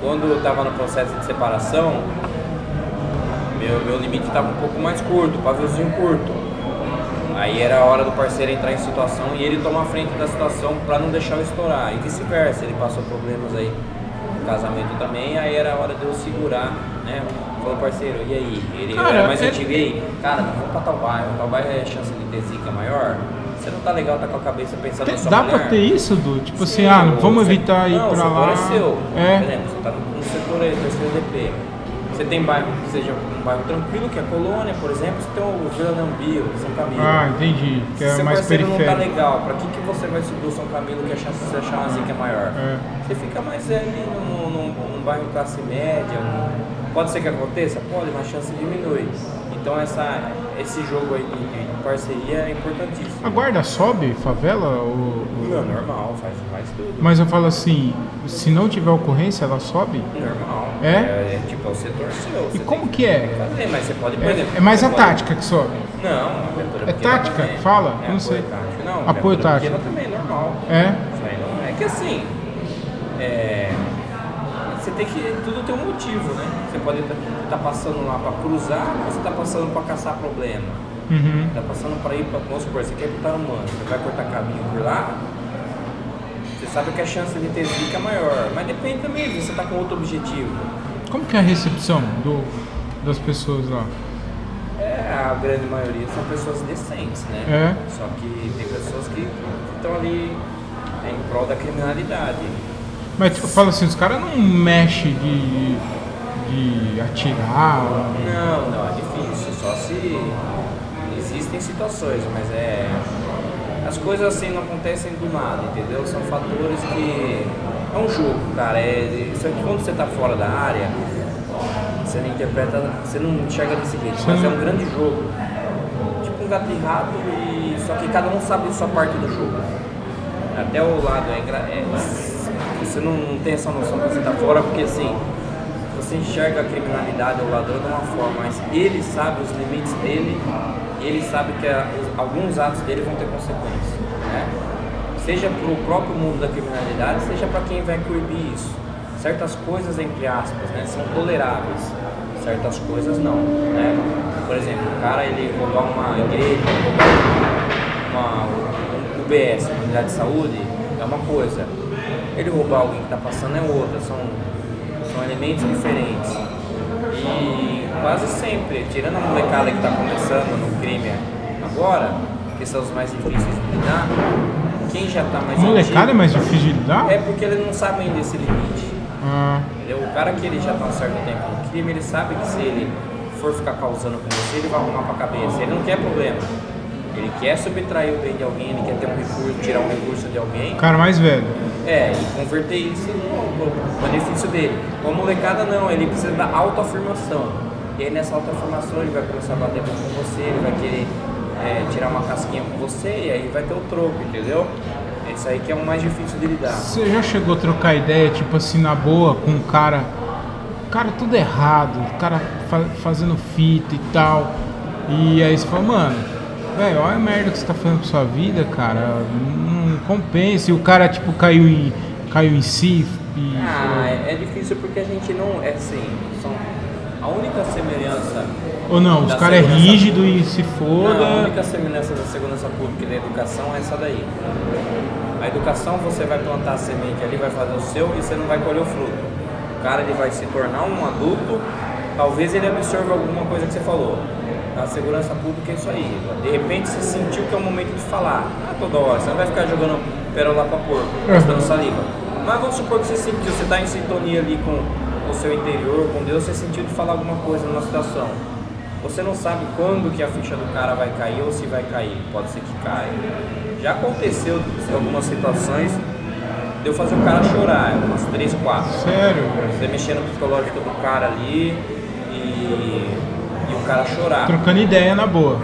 Quando eu tava no processo de separação, meu, meu limite estava um pouco mais curto, paviozinho curto. Aí era a hora do parceiro entrar em situação e ele tomar a frente da situação para não deixar eu estourar. E vice-versa, ele passou problemas aí no casamento também, aí era a hora de eu segurar, né? Falou, parceiro, e aí? Ele Cara, era mais é- antigo, e aí? Cara, vamos pra tal bairro, tal bairro é chance de ter zica maior. Você não tá legal, tá com a cabeça pensando na sua Dá mulher? pra ter isso, Du? Tipo assim, Sim, ah, o vamos se- evitar ir não, pra o setor lá. é seu. É. Por exemplo, você tá no, no setor aí, terceiro DP. Você tem bairro que seja um bairro tranquilo, que é a Colônia, por exemplo, você tem o Vila Nambio, São Camilo. Ah, entendi. Que Se é seu mais parceiro não tá periférico. legal, pra que, que você vai subir o São Camilo que a chance de você achar uma zica é maior? É. Você fica mais ali num, num, num bairro classe média. Pode ser que aconteça? Pode, mas a chance diminui. Então essa, esse jogo aí de, parceria é importantíssimo. A guarda sobe favela? Ou, Não, normal, faz, faz tudo. Mas eu falo assim, se não tiver ocorrência, ela sobe? Normal. É? é? tipo, é o setor seu. E como tem que é? fazer, mas você pode, por exemplo. É, é mais a pode- tática que sobe. Não, É tática? também. Fala? É não sei. tático. Não, Apoio tático. também, normal. É? Isso aí não é que assim. É, você tem que. Tudo tem um motivo, né? Você pode estar passando lá para cruzar ou você está passando para caçar problema. Uhum. Está passando para ir para. Vamos supor, você quer ir para Tarumã, você vai cortar caminho por lá. Você sabe que a chance de ter zica é maior. Mas depende também, você está com outro objetivo. Como que é a recepção do, das pessoas lá? É, a grande maioria são pessoas decentes, né? É. Só que tem pessoas que estão ali em prol da criminalidade. Mas tipo, fala assim, os caras não mexem de, de atirar. Não, não, é difícil, só se existem situações, mas é. As coisas assim não acontecem do nada, entendeu? São fatores que. É um jogo, cara. É, isso aqui quando você tá fora da área, você não interpreta, você não enxerga desse jeito, mas é um grande jogo. Tipo um gato e rato, e, só que cada um sabe a sua parte do jogo. Até o lado é, é você não, não tem essa noção que você tá fora, porque assim, você enxerga a criminalidade ou o ladrão de uma forma, mas ele sabe os limites dele, ele sabe que a- os- alguns atos dele vão ter consequências, né? Seja para o próprio mundo da criminalidade, seja para quem vai coibir isso. Certas coisas, entre aspas, né, são toleráveis, certas coisas não, né? Por exemplo, o cara ele roubar uma igreja, roubar uma, um UBS, uma unidade de saúde, é uma coisa. Ele roubar alguém que está passando é outra, são, são elementos diferentes. E quase sempre, tirando a molecada que está começando no crime agora, que são os mais difíceis de lidar, quem já está mais Molecada é mais difícil de lidar? é porque ele não sabe ainda esse limite. Ah? O cara que ele já está um certo tempo no crime, ele sabe que se ele for ficar causando com você, ele vai arrumar pra cabeça. Ele não quer problema. Ele quer subtrair o bem de alguém, ele quer ter um recurso, tirar um recurso de alguém. o cara mais velho. É, e converter isso no, benefício dele. Com a molecada não, ele precisa da autoafirmação. E aí nessa autoafirmação ele vai começar a bater com você, ele vai querer é, tirar uma casquinha com você e aí vai ter o troco, entendeu? Isso aí que é o mais difícil de lidar. Você já chegou a trocar ideia, tipo assim, na boa, com um cara. Cara, tudo errado, o cara fa- fazendo fita e tal. E aí você fala, mano, velho, olha a merda que você tá fazendo pra sua vida, cara. Não compensa. E o cara, tipo, caiu em, caiu em si. E, Ah, é, é difícil porque a gente não. É assim, são, a única semelhança. Ou não, os caras é rígido e se Não, a foda. única semelhança da segurança pública e da educação é essa daí. A educação você vai plantar a semente ali, vai fazer o seu e você não vai colher o fruto. O cara ele vai se tornar um adulto, talvez ele absorva alguma coisa que você falou. A segurança pública é isso aí. De repente você sentiu que é o momento de falar. Ah, toda hora. Você não vai ficar jogando pérola pra porco, gastando saliva. Mas vamos supor que você sentiu, você está em sintonia ali com o seu interior, com Deus, você sentiu de falar alguma coisa numa situação. Você não sabe quando que a ficha do cara vai cair ou se vai cair. Pode ser que caia. Já aconteceu em algumas situações de eu fazer o cara chorar, umas 3, 4. Sério. Você mexer no psicológico do cara ali e, cara chorar. Trocando ideia na boa.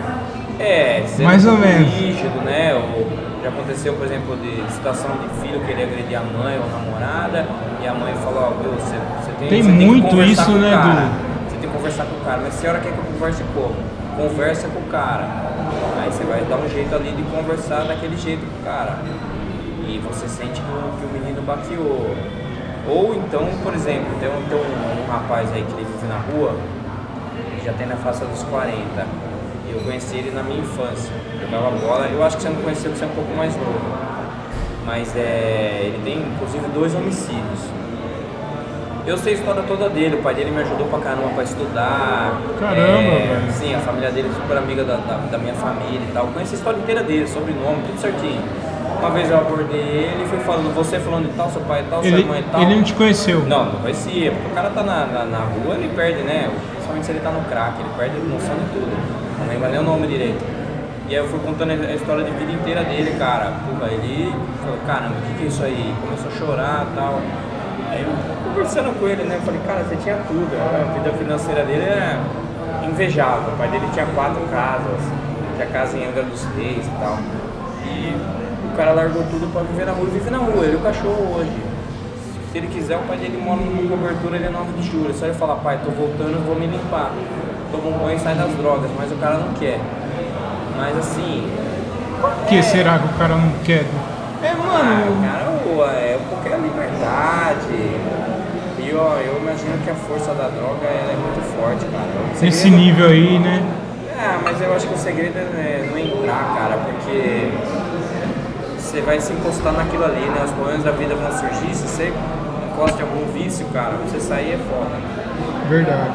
É, sendo Mais ou menos. rígido, né? Ou já aconteceu, por exemplo, de situação de filho querer agredir a mãe ou a namorada e a mãe falou, ó, viu, você, você tem, Tem você que muito conversar isso, com o né, cara. Você tem que conversar com o cara, mas a senhora quer que eu converse como? Conversa com o cara. Aí você vai dar um jeito ali de conversar daquele jeito com o cara. E você sente que o, que o menino baqueou. Ou então, por exemplo, tem um, tem um, um rapaz aí que ele vive na rua, já tem na faixa dos 40. Eu conheci ele na minha infância. Jogava bola. Eu acho que você não conheceu porque você é um pouco mais novo. Mas é, ele tem inclusive dois homicídios. Eu sei a história toda dele, o pai dele me ajudou pra caramba pra estudar. Caramba, É, velho. Sim, a família dele é super amiga da, da, da minha família e tal. Conheci a história inteira dele, sobrenome, tudo certinho. Uma vez eu abordei ele e fui falando, você falando de tal, seu pai e tal, Ele, sua mãe e tal. ele não te conheceu. Não, não conhecia, porque o cara tá na, na, na rua, ele perde, né? Principalmente se ele tá no crack, ele perde noção de tudo. Não lembra nem o nome direito. E aí eu fui contando a história de vida inteira dele, cara. Porra, ele falou, caramba, o que, que é isso aí? Começou a chorar e tal. Aí eu conversando com ele, né? Eu falei, cara, você tinha tudo, né? a vida financeira dele é invejava. O pai dele tinha quatro casas, tinha casa em Angra dos Reis e tal. E o cara largou tudo pra viver na rua e vive na rua, ele e o cachorro hoje. Se ele quiser, o pai dele mora numa cobertura ele é 9 de julho. É só ele falar, pai, tô voltando, eu vou me limpar. Toma um banho e sai das drogas, mas o cara não quer. Mas assim. Por que será que o cara não quer? É, Ah, mano. cara, o- é a liberdade. E ó, eu imagino que a força da droga ela é muito forte, cara. O Nesse segredo- nível aí, né? Ah, mas eu acho que o segredo é não entrar, cara, porque você vai se encostar naquilo ali, né? Os problemas da vida vão surgir. Se você encosta em algum vício, cara, você sair é foda. Verdade.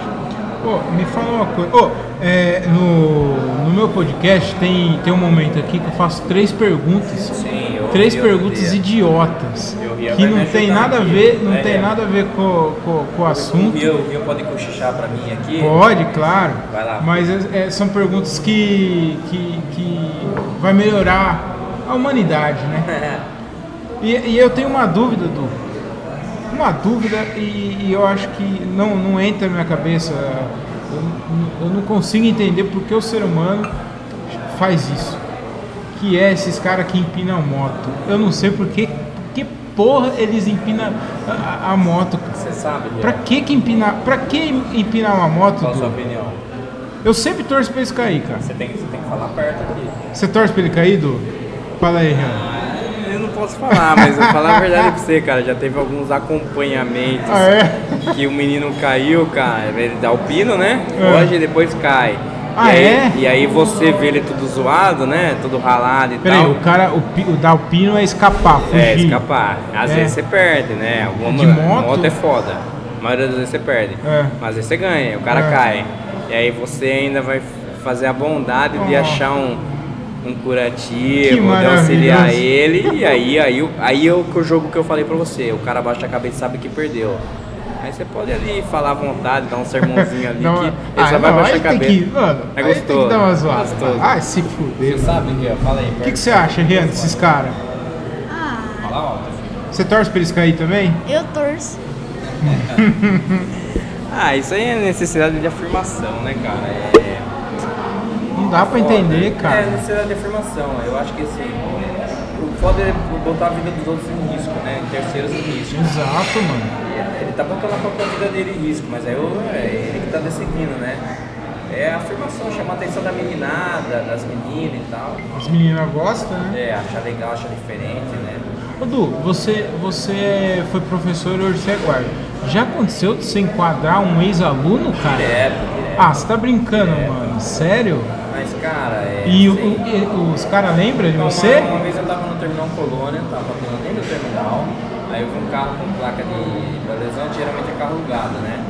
Ô, me fala uma coisa. Ô, é, no, no meu podcast tem, tem um momento aqui que eu faço três perguntas. Sim, eu Três eu perguntas idiotas. Eu Que não tem nada a aqui. ver, não É, tem é. nada a ver com, com, com o assunto. Rio, o Rio pode cochichar pra mim aqui? Pode, claro. Vai lá. Mas é- é- são perguntas que, que, que vai melhorar a humanidade, né? E, e eu tenho uma dúvida, Du. Uma dúvida e, e eu acho que não, não entra na minha cabeça. Eu, não- eu não consigo entender por que o ser humano faz isso. Que é esses caras que empinam moto. Eu não sei por que, porra eles empinam a, a- moto. Você sabe? Pra que que empinar, pra que empinar uma moto, Qual a sua opinião? Eu sempre torço pra eles cair, cara. Você tem, você tem que falar perto aqui. Você torce pra ele cair, Du? Fala aí, Renan. Eu não posso falar, mas eu falar a verdade pra você, cara. Já teve alguns acompanhamentos Ah, é? que o menino caiu, cara. Ele dá o pino, né? É. Foge e depois cai. Ah, e aí, é? E aí você vê ele tudo zoado, né? Tudo ralado e Peraí, tal. o cara, o, o dar o pino é escapar, fugir. É, escapar. Às É. vezes você perde, né? Alguma De moto? é foda. A maioria das vezes você perde. É. Mas aí você ganha, o cara É. cai. E aí você ainda vai fazer a bondade de Oh. achar um, um curativo, de auxiliar ele. E aí, aí, o- aí é o que o jogo que eu falei pra você. O cara baixa a cabeça e sabe que perdeu. Aí você pode ali falar à vontade, dar um sermãozinho ali Não, que ele ah, só vai não, baixar a cabeça. que, mano, É aí tem gostoso. que dar uma zoada. Gostoso. Ah, se fuder. Você sabe que fala aí. O que, que você acha, Rian, desses caras? Ah, Fala alto, filho. Você torce pra eles cair também? eu torço. Ah, isso aí é necessidade de afirmação, né, cara? É. Não dá pra entender, É cara. necessidade de afirmação. Eu acho que assim, o foda é botar a vida dos outros em risco, né? Terceiros em risco. Exato, mano. Ele tá botando a própria vida dele em risco, mas aí eu- é ele que tá decidindo, né? É a afirmação, chamar a atenção da meninada, das meninas e tal. As meninas gostam, né? É, achar legal, achar diferente, né? Ô, Du, você, você foi professor e hoje você é guarda. Já aconteceu de você enquadrar um ex-aluno, cara? Direto, direto. Ah, você tá brincando, Direto. mano? Sério? Mas, cara, é. E, o- assim, os caras lembram de Uma- você? Uma, vez eu tava no terminal Colônia, tava dentro do terminal, aí eu vi um carro com placa de Belo Horizonte, geralmente é carro alugado, né?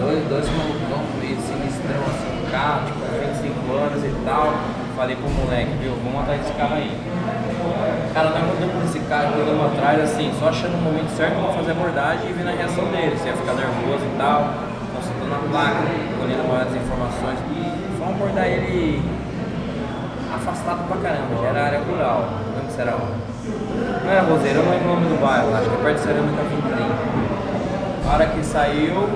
Dois, dois malucão meio sinistrão assim, um carro, tipo, 25 anos e tal. Falei pro moleque, viu, vamos atrás desse carro aí. Cara, nós mudamos desse carro, mudamos atrás, assim, só achando o momento certo pra fazer a abordagem e vendo a reação dele, se ia ficar nervoso e tal, consultando a placa, colhendo maiores informações. E fomos abordar ele afastado pra caramba, já era área rural, não lembro se era. Não era Roseira, eu não lembro o nome do bairro, acho que é perto de Cerâmica Vintrim. A hora que saiu,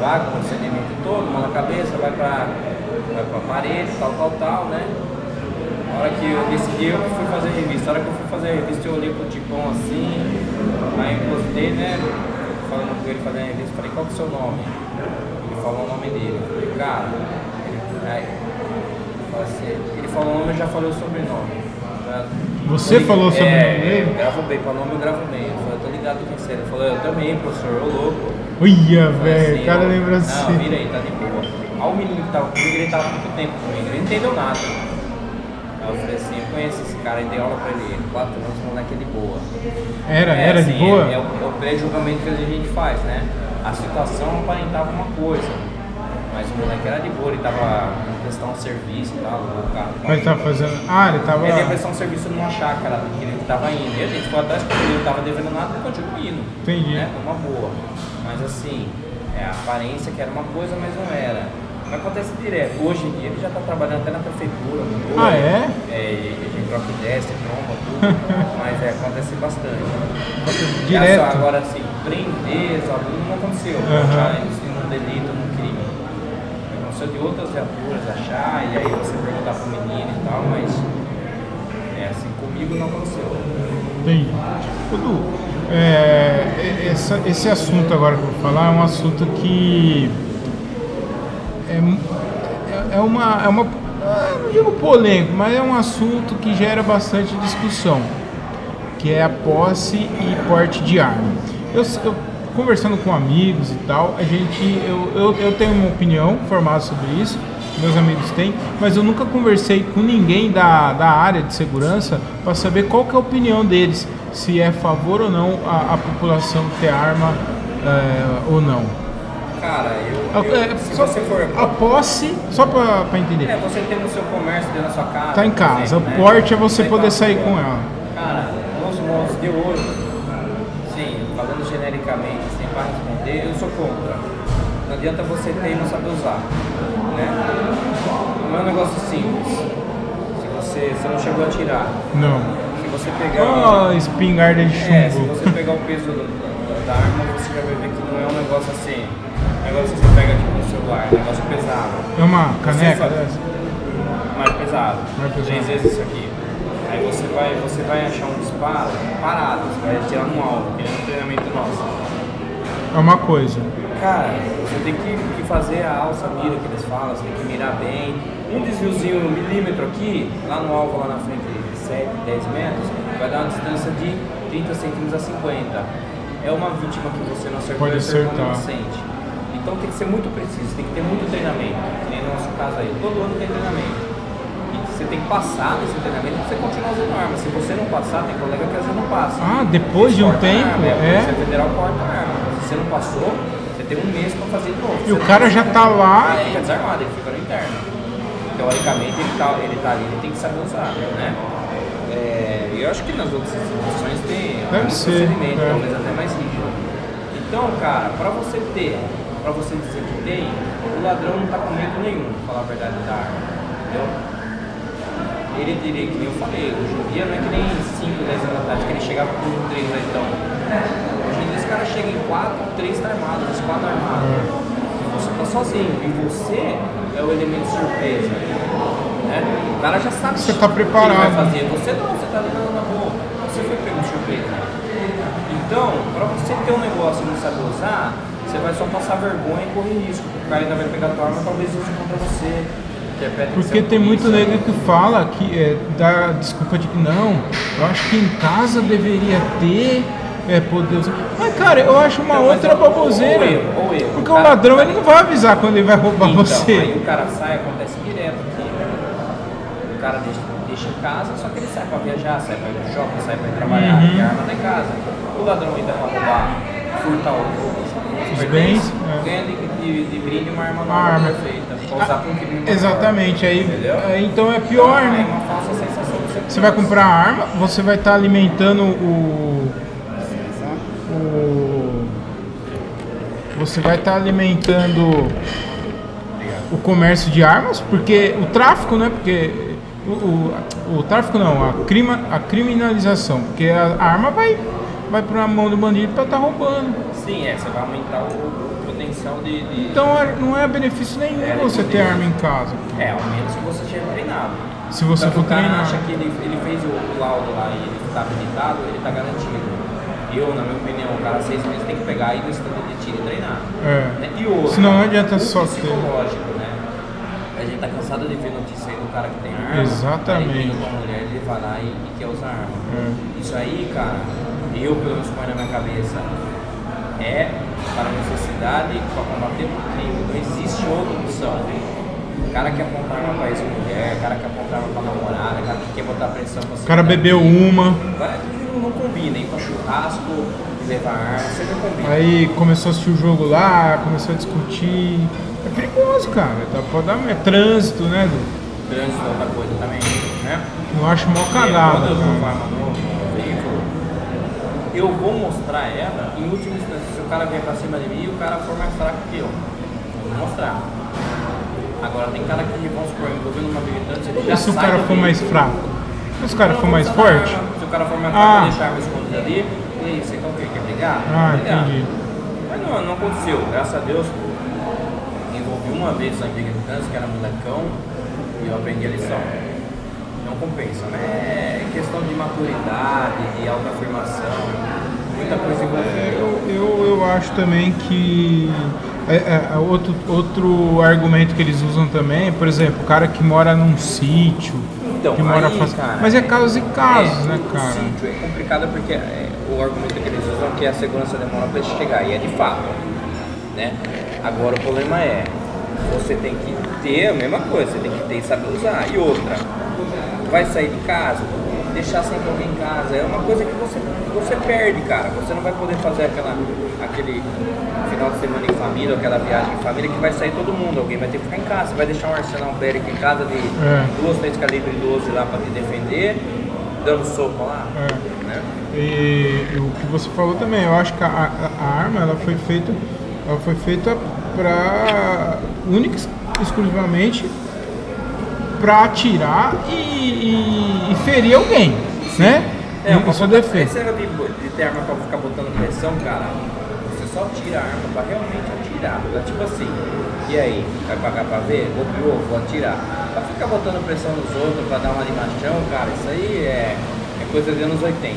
vai com o procedimento todo, mão na cabeça, vai pra, vai pra parede, tal, tal, tal, né? A hora que eu decidi, eu fui fazer a revista. A hora que eu fui fazer a revista, eu olhei pro tipão assim, aí encostei, né? Falando com ele fazendo a revista, falei, qual que é o seu nome? Ele falou o nome dele. Eu falei, cara, assim, ele falou o nome, eu já falei o sobrenome. Você Eu falou o sobrenome é, dele? Eu gravo bem, para nome eu gravo bem. Eu falei, eu tô ligado com você. Ele falou, eu também, professor, ô louco. Olha, Falei velho, assim, o cara lembra Não, assim. vira aí, tá de boa. Aí o menino que tava comigo, ele tava há muito tempo comigo, ele não entendeu nada. Aí eu falei assim, eu conheço esse cara, e dei aula pra ele, quatro anos, o moleque é de boa. Era, É, era de assim, boa? É, é o, é o pré-julgamento que a gente faz, né? A situação aparentava uma coisa, mas o moleque era de boa, ele tava prestar um serviço e tal, o carro. Mas ele tava fazendo. Ah, ele tava. Ele ia prestar um serviço numa chácara que ele tava indo. E a gente foi atrás porque ele tava devendo nada e continuou indo. Entendi. Né? Uma boa. Mas assim, é, a aparência que era uma coisa, mas não era. Mas acontece direto. Hoje em dia ele já tá trabalhando até na prefeitura. Ah, é? É, a gente troca ideia, se tromba, tudo. mas é, acontece bastante. Direto. E Agora assim, prender os alunos não aconteceu. Aham. Já num delito. Não precisa de outras viaturas achar, e aí você perguntar pro menino e tal, mas é assim, comigo não aconteceu. Entendi. Ô, Du, é, essa- esse assunto agora que eu vou falar é um assunto que é, é- é uma, é uma não digo polêmico, mas é um assunto que gera bastante discussão, que é a posse e porte de arma. Eu, eu- conversando com amigos e tal, a gente, eu, eu, eu tenho uma opinião formada sobre isso, meus amigos têm, mas eu nunca conversei com ninguém da, da área de segurança para saber qual que é a opinião deles, se é a favor ou não a, a população ter arma é, ou não. Cara, eu, eu- é, se só- você for. a posse, só para entender, É, você tem no seu comércio dentro da sua casa. tá em casa, exemplo, o né? porte é você Tá poder sair com ela. Cara, nos modos de hoje, genericamente, sem para responder, eu sou contra. Não adianta você ter e não saber usar. Né? Não é um negócio simples. Se você, você não chegou a tirar. Não. Se você pegar. Ó, espingarda de É, se chumbo. você pegar o peso do- do- da arma, você já vai ver que não é um negócio assim. Um negócio que você pega tipo no celular, um negócio pesado. É uma caneca mais pesado. Mais pesado. Três vezes isso aqui. Aí você vai, você vai achar um disparo parado, você vai atirar no alvo, que nem no treinamento nosso. É uma coisa. Cara, você tem que, que fazer a alça mira que eles falam, você tem que mirar bem. Um desviozinho um milímetro aqui, lá no alvo lá na frente de 7, 10 metros, vai dar uma distância de 30 centímetros a 50. É uma vítima que você não acertou Pode acertar. um. Então tem que ser muito preciso, tem que ter muito treinamento. Que nem no nosso caso aí, todo ano tem treinamento. Você tem que passar nesse treinamento pra você continuar usando arma. Se você não passar, tem colega que às vezes não passa. Ah, depois de um tempo, arma, é? Polícia Federal corta a arma. Se você não passou, você tem um mês pra fazer de novo. E o Você cara já tá lá Ele fica desarmado, ele fica no interno. Teoricamente ele tá, ele tá ali, ele tem que saber usar, né? É, eu acho que nas outras instituições tem Deve algum ser, procedimento, é. talvez até mais rígido. Então, cara, pra você ter, pra você dizer que tem, o ladrão não tá com medo nenhum, pra falar a verdade da arma. Entendeu? Ele diria, que nem eu falei, hoje em dia não é que nem 5, 10 anos atrás, que ele chegava com 3 leitão. Hoje em dia esse cara chega em 4, 3 tá armado, os 4 armados. E você tá sozinho. E você é o elemento surpresa. Né? O cara já sabe Você o tá que ele preparado. vai fazer. Você não, você tá na, na rua. Você foi pego de surpresa. Então, pra você ter um negócio e não saber usar, você vai só passar vergonha e correr risco. O cara ainda vai pegar a tua arma, talvez use contra você. Que Porque é tem muito nego que fala que é, dá desculpa de que não, eu acho que em casa deveria ter é, poder. Mas cara, eu acho uma Então, outra ou- ou baboseira. erro, ou erro. Porque O o cara- ladrão ele não vai avisar quando ele vai roubar Então, você. aí o cara sai, acontece direto aqui. O cara deixa, deixa em casa, só que ele sai pra viajar, sai pra ir no shopping, sai pra ir trabalhar, Uhum. e arma tá em casa. O ladrão ainda pra roubar, furtar o- os, bens, é. ganha de, de, de brinde uma arma Uma nova arma. perfeita. Pra usar pra um crime maior. Exatamente, aí, aí então é pior, É né? uma falsa sensação segurança. Você vai comprar a arma, você vai estar alimentando o. o você vai estar alimentando o comércio de armas, porque o tráfico, né? Porque o, o, o tráfico não, a, crima, a criminalização, porque a arma vai, vai para a mão do bandido para estar roubando. Sim, é, você vai aumentar o, potencial de, de- Então é- não é benefício nenhum É, você ter arma em casa. É, ao menos que você esteja treinado. Se você Então, for o cara acha que ele, ele fez o, laudo lá e ele está habilitado, ele está garantido. Eu, na minha opinião, o cara seis meses tem que pegar e ir no estande de tiro e treinar. É. Né? E outro, Senão não adianta só ter. psicológico, né? A gente tá cansado de ver notícia aí do cara que tem arma. Exatamente. Aí pra mulher, ele vai lá e, e quer usar arma. É. Isso aí, cara, eu pelo menos põe na minha cabeça. É para necessidade e para combater o crime. Não existe outra opção. O cara quer apontar arma pra ex-mulher, o cara quer apontar arma pra namorada, o cara que quer botar pressão pra O cara bebeu uma, não, não combina, ir pra churrasco levar arma, sempre combina. aí começou a assistir o jogo lá, começou a discutir. É perigoso, cara. Tá, pode dar é trânsito, né? Trânsito é outra coisa também, né? Eu acho mó Quando cagada. eu tô com cara. arma no, no veículo, eu vou mostrar ela, em última instância, se o cara vier pra cima de mim e o cara for mais fraco que eu. Eu vou mostrar. Agora tem cara que, vamos supor, envolvendo uma militância, ele já E se o sai cara for mais veículo. fraco? Se o cara for mais forte? Se o cara for mais Ah. fraco, deixar a arma escondida ali, e aí, você quer o quê? Quer brigar? Ah, brigar. entendi. Mas não, não aconteceu. Graças a Deus, envolveu vi uma vez na militância, que era molecão, e eu aprendi a lição. Não compensa, né? É questão de maturidade, de autoafirmação, muita coisa envolvida. Eu, eu, eu acho também que é, é, é outro, outro argumento que eles usam também, por exemplo, o cara que mora num sítio, Então, que mora aí, faz- cara, Mas é casos e casos, é, né, cara? sítio é complicado porque é, o argumento que eles usam é que a segurança demora para chegar, e é de fato. Né? Agora o problema é, você tem que ter a mesma coisa, você tem que ter e saber usar. E outra, vai sair de casa, deixar sempre alguém em casa, é uma coisa que você, você perde, cara. Você não vai poder fazer aquela, aquele final de semana em família, aquela viagem em família que vai sair todo mundo, alguém vai ter que ficar em casa, você vai deixar um arsenal bélico em casa de É. duas, três calibre 12 lá para te defender, dando soco lá. É. Né? E, e o que você falou também, eu acho que a, a- arma ela foi feita, ela foi feita para única exclusivamente para atirar e, e- e ferir alguém, né? É, em sua defesa. Esse negócio de, de ter arma pra ficar botando pressão, cara, você só tira a arma pra realmente atirar. Tá tipo assim, e aí, vai pagar pra ver? Copiou, vou atirar. Pra ficar botando pressão nos outros, pra dar uma de machão, cara, isso aí é, é coisa de anos 80.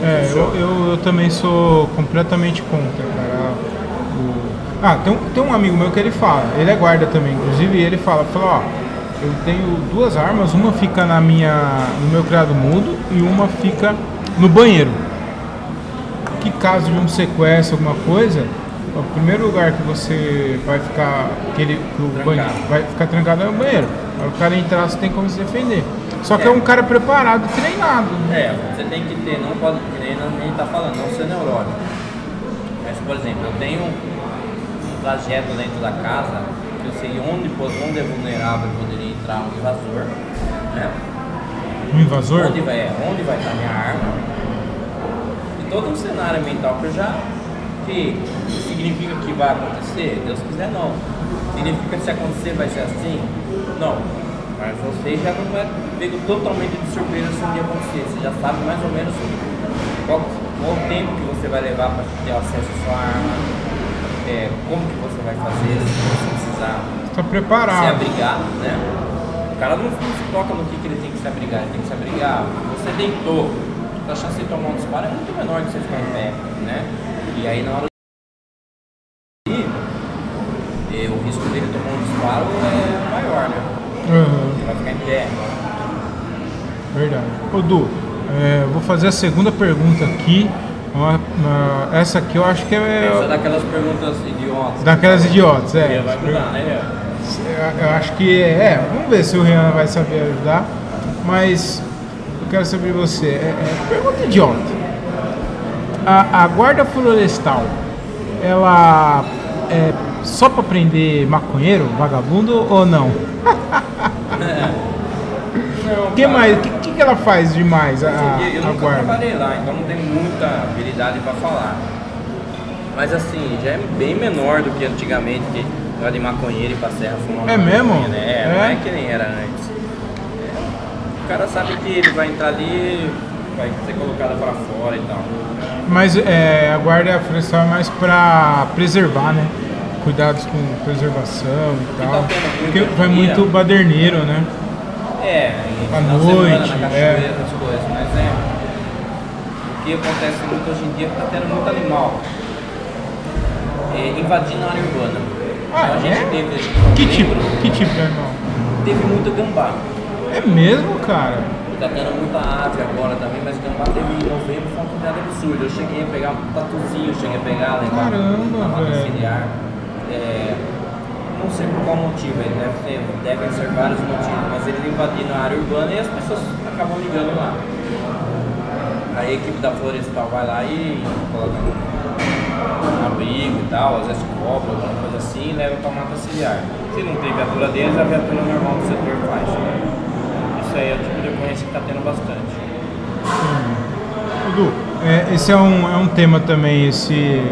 Não É, eu, eu, eu também sou completamente contra, cara. O- Ah, tem um, tem um amigo meu que ele fala, ele é guarda também, inclusive ele fala, fala, ó, eu tenho duas armas, uma fica na minha, no meu criado mudo e uma fica no banheiro. Que caso de um sequestro, alguma coisa, o primeiro lugar que você vai ficar, que, ele, que o banheiro vai ficar trancado é o banheiro. Aí o cara entrar, você tem como se defender. Só que é, É. um cara preparado, treinado. né? É, você tem que ter, não pode, a gente tá falando, não ser neurótico. Mas, por exemplo, eu tenho um trajeto dentro da casa que eu sei onde, onde é vulnerável poderia entrar um invasor, né? Um invasor? Onde vai, onde vai estar minha arma. E todo um cenário mental que eu já. Que significa que vai acontecer? Deus quiser não. Significa que se acontecer vai ser assim? Não. Mas você já não vai pego totalmente de surpresa se um dia acontecer. Você já sabe mais ou menos qual, qual o tempo que você vai levar para ter acesso à sua arma, é, como que você vai fazer se você precisar Está se preparado. abrigar, né? O cara não, não se toca no que, que ele tem que se abrigar, ele tem que se abrigar. Você deitou, a chance de tomar um disparo é muito menor que você ficar em pé, né? E aí na hora de eh, o risco dele tomar um disparo é maior, né? Aham, Ele vai ficar em pé. verdade. Ô Du, é, vou fazer a segunda pergunta aqui. Uma- uma- essa aqui eu acho que Essa é é daquelas perguntas idiotas. daquelas idiotas, é. Vai mudar, né? Eu acho que é. Vamos ver se o Rian vai saber ajudar. Mas eu quero saber de você. É, é, pergunta idiota. A, a guarda florestal, ela é só para prender maconheiro, vagabundo ou não? O que mais? O que, que, que ela faz demais a, dia, eu a nunca guarda? trabalhei lá, então não tenho muita habilidade para falar. Mas assim, já é bem menor do que antigamente, que era de maconheiro e pra serra fumar É mesmo? maconha, Né? É, não É? é que nem era antes. É, O cara sabe que ele vai entrar ali, vai ser colocado para fora e tal. Mas é, a guarda florestal é mais para preservar, né? Cuidados com preservação e tá tal. muito Porque vai muito baderneiro, né? É, À semana, noite, na é. essas coisas, mas é. O que acontece muito hoje em dia é que tá tendo muito animal é, invadindo a área urbana. Ah, a gente é? teve, Que eu tipo? Que tipo de animal? teve muito gambá. É mesmo, cara? Tá tendo muita ave agora também, mas gambá teve em novembro foi uma quantidade absurda. Eu cheguei a pegar um tatuzinho, cheguei a pegar, levar Caramba, na velho. É, não sei por qual motivo, ele deve ter, devem ser vários motivos, mas eles invadiram a área urbana e as pessoas acabam ligando lá. Aí a equipe da Florestal vai lá e coloca abrigo e tal, às vezes cobra, alguma coisa assim, e leva pra mata ciliar. Se não tem viatura deles, a viatura normal do setor faz. Isso aí é o tipo de ocorrência que tá tendo bastante. Dudu, é, esse é um, é um tema também, esse.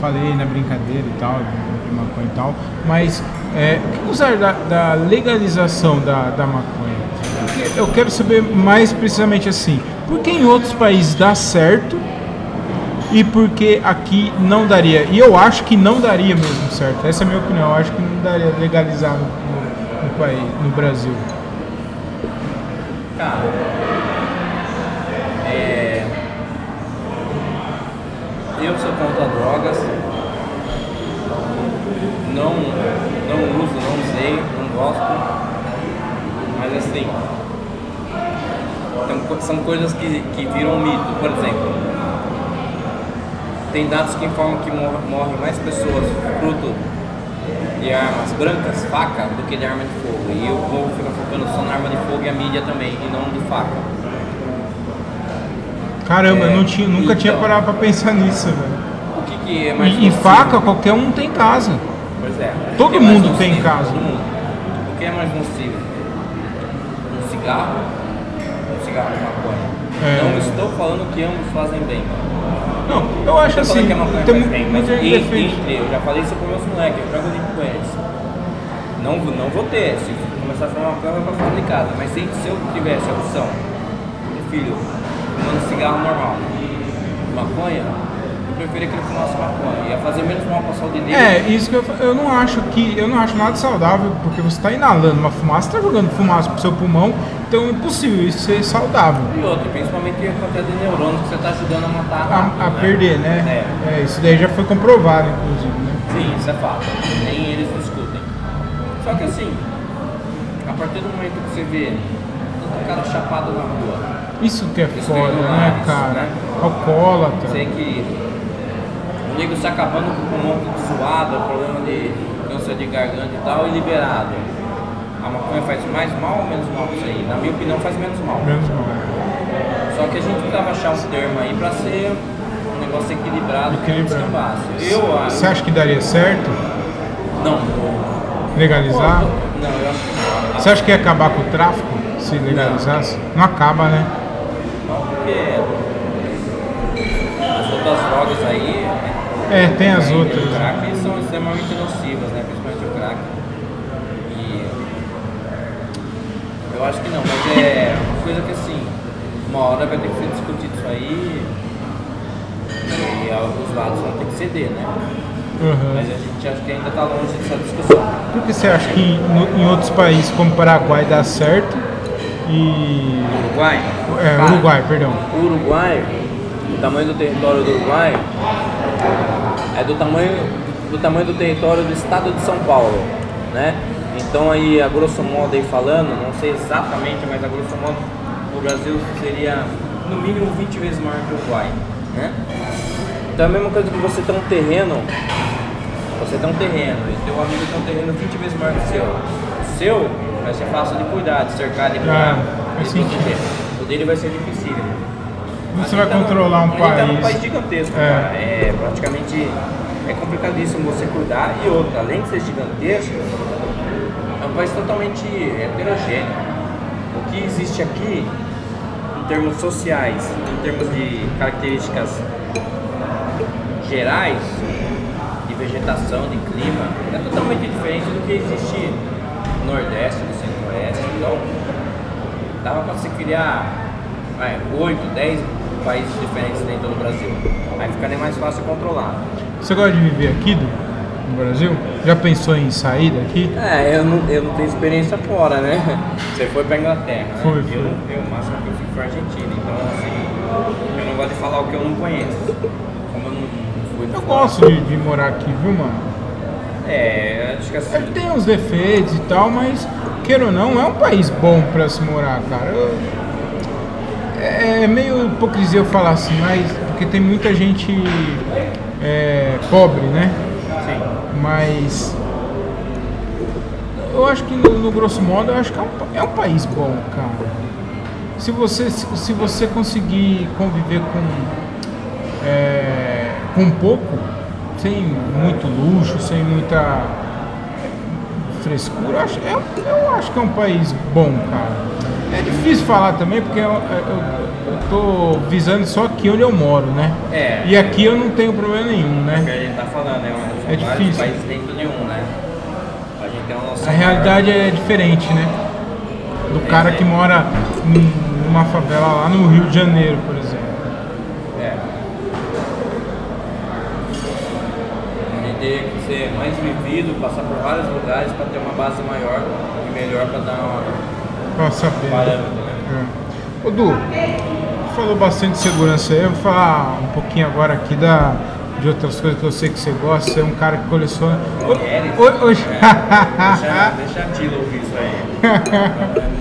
Falei na brincadeira e tal, de, maconha e tal, mas é, o que usar da, da legalização da, da maconha? Eu quero saber mais precisamente assim, por que em outros países dá certo e porque aqui não daria. E eu acho que não daria mesmo certo. Essa é a minha opinião. Eu acho que não daria legalizar no, no, no país, no Brasil. Cara, é... eu sou contra drogas, não, não uso, não usei, não gosto, mas assim, são coisas que, que viram mito, por exemplo, tem dados que informam que mor- morrem mais pessoas fruto de armas brancas, faca, do que de arma de fogo. E o povo fica focando só na arma de fogo e a mídia também, e não de faca. Caramba, É, eu não tinha, nunca tinha então. parado pra pensar nisso, velho. O que, que é mais E, e faca qualquer um tem em casa. Pois é. Todo é mundo tem em casa. Todo mundo. O que é mais nocivo? Um cigarro? Um cigarro de maconha. É. Não estou falando que ambos fazem bem. Não, eu acho assim, que a maconha tem faz bem, mas entre, eu já falei isso para meus moleques, eu jogo limpo com eles. Não, não vou ter, se começar a fumar maconha vai pra fora de casa, mas se, se eu tivesse a opção, filho, fumando cigarro normal, maconha, preferia que ele fumasse maconha, ia fazer menos mal pra saúde dele. É, isso que eu, eu não acho que eu não acho nada saudável, porque você está inalando uma fumaça, está jogando fumaça pro seu pulmão, então é impossível isso ser saudável. E outra, principalmente a quantidade de neurônios que você está ajudando a matar A, rápido, a né? perder, né? É. É, isso daí já foi comprovado, inclusive, né? Sim, isso é fato. Nem eles discutem. Só que assim, a partir do momento que você vê tanto cara chapado na rua, Isso que é Isso foda, né, cara? né? Alcoólatra. sei que nego se acabando com o pulmão tudo suado, problema de câncer de garganta e tal, e liberado. A maconha faz mais mal ou menos mal isso aí? Na minha opinião, faz menos mal. Menos mal. Só que a gente precisava achar um termo aí pra ser um negócio equilibrado, que não Equilibrado. descambasse. Eu acho. Você acha que daria certo Não. legalizar? Não, eu acho que não. Você acha que ia acabar com o tráfico se legalizasse? Não acaba, né? Não, porque as outras drogas aí. É, tem as outras. O crack são extremamente nocivas, né? Principalmente o crack. E. Eu acho que não, mas é uma coisa que assim, uma hora vai ter que ser discutido isso aí. E alguns lados vão ter que ceder, né? Uhum. Mas a gente acha que ainda está longe dessa discussão. Por que você acha que no- em outros países como Paraguai dá certo e. Uruguai? É, Uruguai, perdão. Uruguai, o tamanho do território do Uruguai é do tamanho do tamanho do território do estado de São Paulo, né? Então aí, a grosso modo aí falando, não sei exatamente, mas a grosso modo o Brasil seria no mínimo 20 vezes maior que o Uruguai, né? Então é a mesma coisa que você tem um terreno, você tem um terreno e teu amigo tem um terreno 20 vezes maior que o seu. O seu vai ser fácil de cuidar, de cercar, de cuidar, Ah, faz de proteger. O dele vai ser difícil. Você vai controlar um gente tá num país. país gigantesco, É. cara. É praticamente é complicadíssimo você cuidar. E outra, além de ser gigantesco, é um país totalmente heterogêneo. O que existe aqui, em termos sociais, em termos de características gerais, de vegetação, de clima, é totalmente diferente do que existe no Nordeste, no Centro-Oeste. Então, dava para você criar 8, 10 países diferentes dentro do Brasil. Aí ficaria mais fácil controlar. Você gosta de viver aqui do, no Brasil? Já pensou em sair daqui? É, eu não, eu não tenho experiência fora, né? Você foi pra Inglaterra, né? Foi, Eu, foi. não- eu, o máximo que eu fui foi Argentina. Então, assim, eu não gosto de falar o que eu não conheço. Como eu não fui Eu fora. gosto de, de morar aqui, viu, mano? É, acho que assim. Ele tem uns defeitos e tal, mas, queira ou não, é um país bom pra se morar, cara. Eu- é, é meio hipocrisia eu falar assim, mas porque tem muita gente é, pobre, né? Sim. Mas eu acho que no, no grosso modo eu acho que é um, é um país bom, cara. Se você, se, se você conseguir conviver com, é, com pouco, sem muito luxo, sem muita frescura, eu acho, eu, eu acho que é um país bom, cara. É difícil falar também porque eu, eu, eu tô visando só aqui onde eu moro, né? É. E aqui eu não tenho problema nenhum, É o que né? a gente tá falando, né? São É difícil. países dentro de um, né? A gente tem noção A realidade é diferente, né? Do cara que mora num- numa favela lá no Rio de Janeiro, por exemplo. É. ser mais vivido, passar por vários lugares para ter uma base maior e melhor para dar uma Pra saber. parâmetro, né? É. Ô Du, falou bastante de segurança aí, eu vou falar um pouquinho agora aqui da, de outras coisas que eu sei que você gosta, você é um cara que coleciona. Mulheres? ô, ô, Deixa, deixa a Tila ouvir isso aí.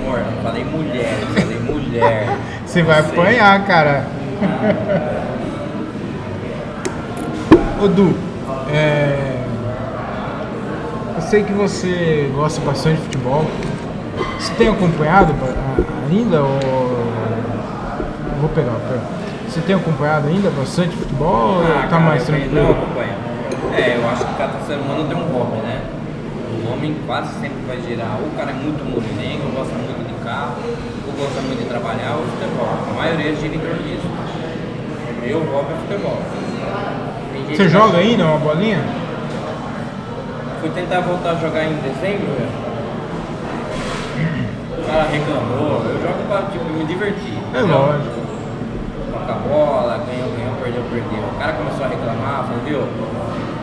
Amor, não falei mulher, falei mulher. Você vai Você. apanhar, cara. Ô Du, é... eu sei que você gosta bastante de futebol. Você tem acompanhado ainda ou. Vou pegar, pegar. Você tem acompanhado ainda bastante futebol ou Ah, tá cara, mais eu tranquilo? Não acompanha. É, eu acho que cada ser humano tem um hobby, né? O homem quase sempre vai girar. Ou o cara é muito molinengo, gosta muito de carro, ou gosta muito de trabalhar, ou futebol. A maioria gira em torno disso. O meu hobby é futebol. Você joga ainda uma bolinha? Fui tentar voltar a jogar em dezembro, velho. O cara reclamou. Eu jogo pra tipo, me divertir. É entendeu? lógico. Toca a bola, ganhou, ganhou, perdeu, perdeu. O cara começou a reclamar, falou, viu?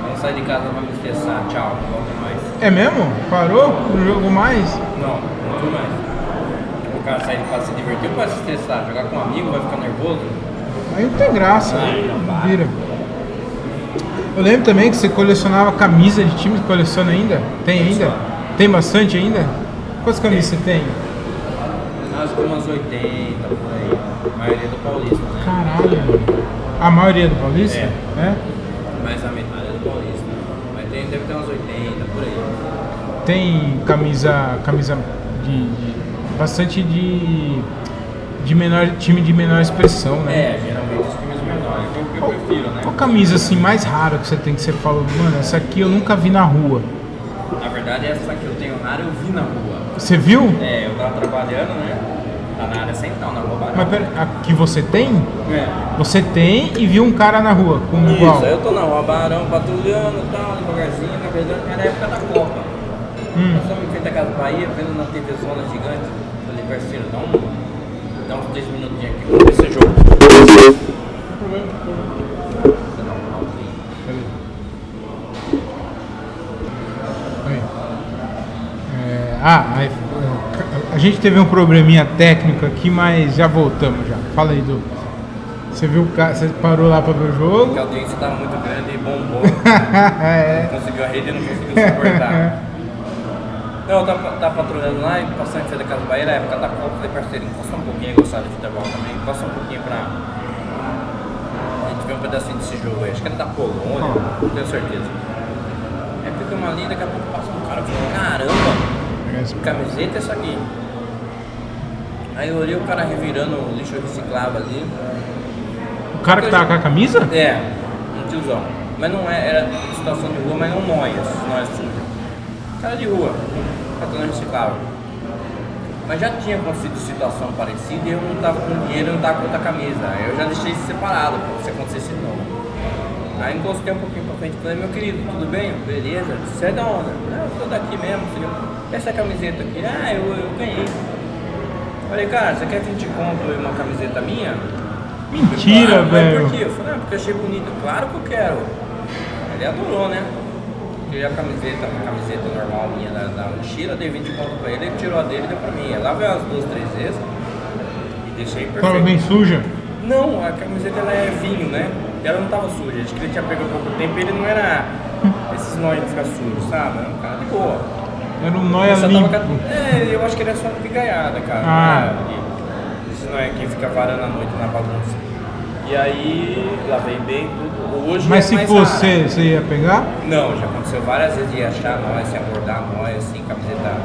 Vamos sair de casa, não vai me estressar, tchau, não volto mais. É mesmo? Parou? Não jogou mais? Não, não fui mais. O cara sai de casa se divertir ou vai se estressar? Jogar com um amigo, vai ficar nervoso? Aí não tem graça, Ai, não vai. vira. Eu lembro também que você colecionava camisa de time, coleciona ainda? Tem ainda? Tem bastante ainda? Quantas camisas você tem? Acho que umas 80 por aí. A maioria do Paulista, né? Caralho. A maioria do Paulista? É. É? Mais a metade é do Paulista. Mas tem, deve ter umas 80 por aí. Tem camisa. camisa de. de- bastante de. de menor. time de menor expressão, né? É, geralmente. É o que eu prefiro, né? Qual camisa assim mais rara que você tem que você fala, mano, essa aqui eu nunca vi na rua. Na verdade, essa que eu tenho rara eu vi na rua. Você viu? É, eu tava trabalhando, né? Tá na área central, na rua Barão. Mas pera, a que você tem? É. Você tem e viu um cara na rua com um igual. Isso, aí eu tô na rua Barão patrulhando e tal, devagarzinho. Na verdade, era a época da Copa. Hum. Nós estamos em frente à Casa Bahia, vendo na TV Zona Gigante. Falei, parceiro, dá um, dá uns 10 minutinhos aqui pra ver esse jogo. Você dá um alto aí. Aí. É, ah, aí, a gente teve um probleminha técnico aqui, mas já voltamos já. Fala aí, Du. Você viu o cara, você parou lá pra ver o jogo? Porque a audiência tá muito grande e bombou. é. conseguiu a rede e não conseguiu suportar. Não, eu tava, tava patrulhando lá e passando em frente da Casa Bahia, na época da Copa, falei, parceiro, encosta um pouquinho, gostar de futebol também, encosta um pouquinho pra a gente ver um pedacinho desse jogo aí. Acho que era da Polônia, não tenho certeza. Aí fica uma linha, daqui a pouco passa um cara, eu falei, caramba, que camiseta é essa aqui? Aí eu olhei o cara revirando o lixo reciclável ali. O cara que tava com a camisa? É, um tiozão. Mas não é, era situação de rua, mas não noias, noias sujas. Cara de rua, catando reciclável. Mas já tinha acontecido situação parecida e eu não tava com dinheiro, eu não tava com outra camisa. Aí eu já deixei isso separado pra se acontecesse de novo. Aí encostei um pouquinho pra frente e falei, meu querido, tudo bem? Beleza? Você é da? Não, eu sou daqui mesmo, filho. Essa camiseta aqui, ah, eu, eu ganhei. Falei, cara, você quer 20 conto e uma camiseta minha? Mentira, Claro, mas velho. Por quê? Eu falei, ah, porque eu achei bonito. Claro que eu quero. Ele adorou, né? Tirei a camiseta, a camiseta normal minha da, da mochila, dei 20 conto pra ele, ele tirou a dele e deu pra mim. Eu lavei umas duas, três vezes e deixei perfeito. Tava bem suja? Não, a camiseta ela é vinho, né? Ela não tava suja. Acho que ele tinha pego há pouco tempo e ele não era esses nós de ficar sujo, sabe? Era um cara de boa. Era um nóia limpo. tava É, eu acho que ele é só de gaiada, cara. Ah. É, Isso não é quem fica varando a noite na bagunça. E aí, lavei bem tudo. Hoje Mas é se fosse, raro. você ia pegar? Não, já aconteceu várias vezes de achar nós, se abordar nós, assim, camiseta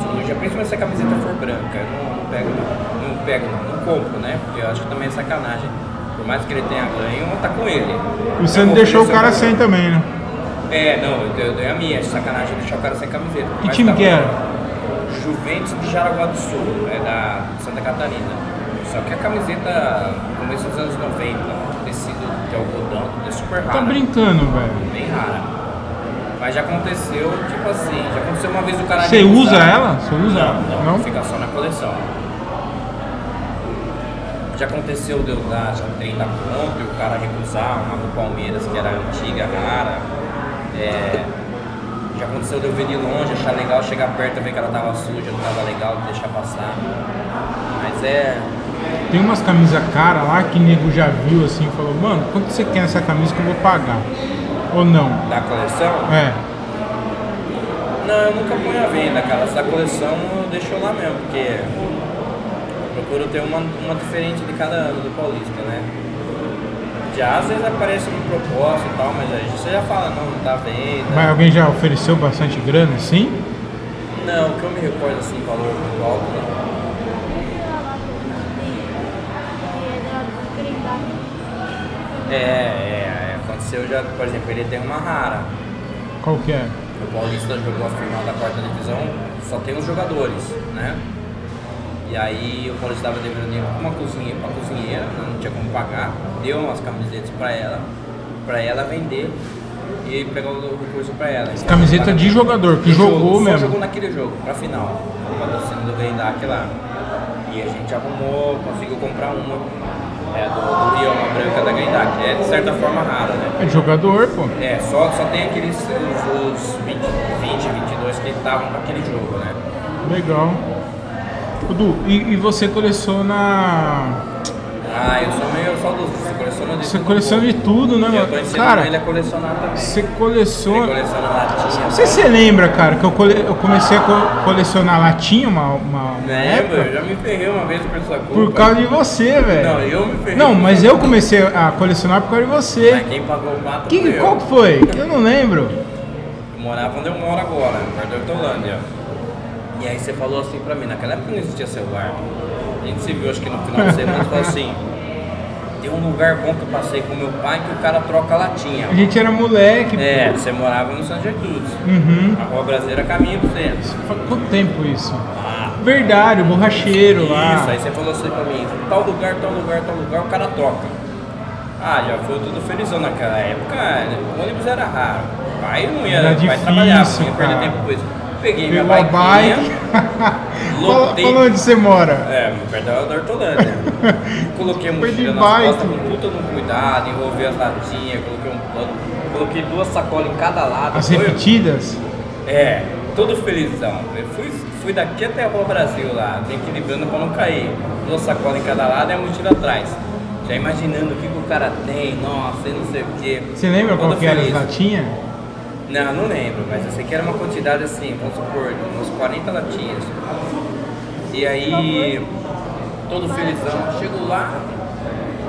suja. Principalmente se a camiseta for branca. Eu não, pego não. Não pego não. Não compro, né? Porque eu acho que também é sacanagem. Por mais que ele tenha ganho, tá com ele. E você não deixou o cara sem também, né? É, não, eu, dei a minha. É sacanagem deixar o cara sem camiseta. Que time tá que era? Juventus de Jaraguá do Sul, é da Santa Catarina. Só que a camiseta, começo dos anos 90, tecido de algodão, é super raro. Tá brincando, velho. Bem rara. Mas já aconteceu, tipo assim, já aconteceu uma vez o cara. Você usa ela? Você usa Não, ela? não, Não? fica só na coleção. Já aconteceu de eu dar já 30 conto e o cara recusar uma do Palmeiras que era antiga, rara. É, já aconteceu de eu ver de longe, achar legal, chegar perto, ver que ela tava suja, não tava legal, deixar passar. Mas é. Tem umas camisas cara lá que nego já viu assim e falou, mano, quanto você quer essa camisa que eu vou pagar? Ou não? Da coleção? É. Não, eu nunca ponho à venda, cara. Essa coleção eu deixo lá mesmo, porque eu procuro ter uma, uma diferente de cada ano do Paulista, né? Já às vezes aparece uma proposta e tal, mas aí você já fala, não, não tá à venda. Mas alguém já ofereceu bastante grana assim? Não, que eu me recordo assim, valor muito alto, não. É, é, é, aconteceu já, por exemplo, ele tem uma rara. Qual que é? O Paulista jogou a final da quarta divisão, só tem os jogadores, né? E aí o Paulista estava devendo dinheiro pra uma cozinha, pra cozinheira, né? não tinha como pagar, deu umas camisetas pra ela, pra ela vender e pegar o recurso pra ela. Então, Camiseta de jogador, que jogou jogo, só mesmo. jogou naquele jogo, pra final, o patrocínio do Grendac lá. E a gente arrumou, conseguiu comprar uma. É do, do Rio, uma branca da Grendac. É de certa forma rara, né? É jogador, pô. É, só, só tem aqueles os, os 20, 20, 22 que estavam para aquele jogo, né? Legal. Ô, Du, e, e você coleciona. Ah, eu sou meio saudoso, você coleciona de Você tudo coleciona de tudo, né, Eu mano? Cara, ele a colecionar também. você Ele coleciona. coleciona latinha. Não sei se você lembra, cara, que eu, cole- eu comecei a co- colecionar latinha uma, uma, Eu já me ferrei uma vez por sua culpa. por causa de você, velho. Não, eu me ferrei. Não, por mas sua eu culpa. comecei a colecionar por causa de Mas você. quem pagou o mato Que, foi eu. qual que foi? Eu não lembro. Eu morava onde eu moro agora, perto da Hortolândia. E aí você falou assim pra mim, naquela época não existia celular. A gente se viu acho que no final de semana e falou assim, tem um lugar bom que eu passei com meu pai que o cara troca latinha. A gente era moleque. É, você morava no São Gertrudes. Uhum. A rua brasileira caminha pro centro. Faz quanto tempo isso? Ah, Verdade, o borracheiro lá. isso, aí você falou assim pra mim, tal lugar, tal lugar, tal lugar, o cara toca. Ah, já foi tudo felizão naquela época, né? o ônibus era raro. Pai não ia, Era pai difícil, trabalhava, não ia perder tempo com isso. Peguei minha Pegou a bike, lotei. Fala onde você mora. É, perto da Hortolândia. coloquei a mochila nas bike. costas com puta no cuidado, envolvi as latinhas, coloquei um plano, coloquei duas sacolas em cada lado. As Foi- repetidas? É, todo felizão. Eu fui, fui daqui até a Rua Brasil lá, equilibrando pra não cair. Duas sacolas em cada lado e a mochila atrás. Já imaginando o que, que o cara tem, nossa, e não sei o quê. Você lembra Todo qual que era as feliz. Não, não lembro, mas eu sei que era uma quantidade assim, vamos supor, uns 40 latinhas. E aí, todo felizão, chego lá,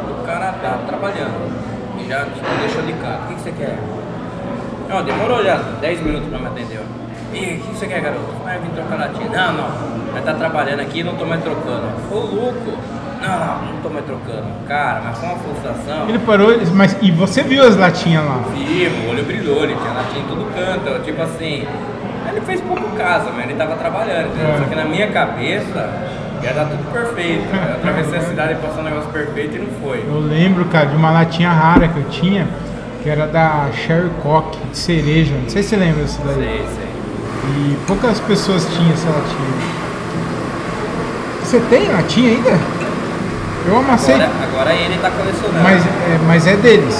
o cara tá trabalhando. E já tipo, deixou de canto. O que, que você quer? Não, demorou já 10 minutos pra me atender. ó. E o que você quer, garoto? Ah, eu vim trocar latinha. Não, não, mas tá trabalhando aqui e não tô mais trocando. Ô, louco! Não, não, não tô mais trocando. Cara, mas foi uma frustração. Ele parou, mas e você viu as latinhas lá? Vivo, o olho brilhou, ele tinha latinha em todo canto, tipo assim. Ele fez pouco caso, mas ele tava trabalhando? É. Só que na minha cabeça ia dar tudo perfeito. Eu atravessei a cidade e passou um negócio perfeito e não foi. Eu lembro, cara, de uma latinha rara que eu tinha, que era da Sherry Cock, de cereja. Não sei se você lembra dessa daí. Sei, sei. E poucas pessoas tinham essa latinha. Você tem latinha ainda? Eu amassei, Agora, agora ele tá colecionando. mas, é, mas é deles.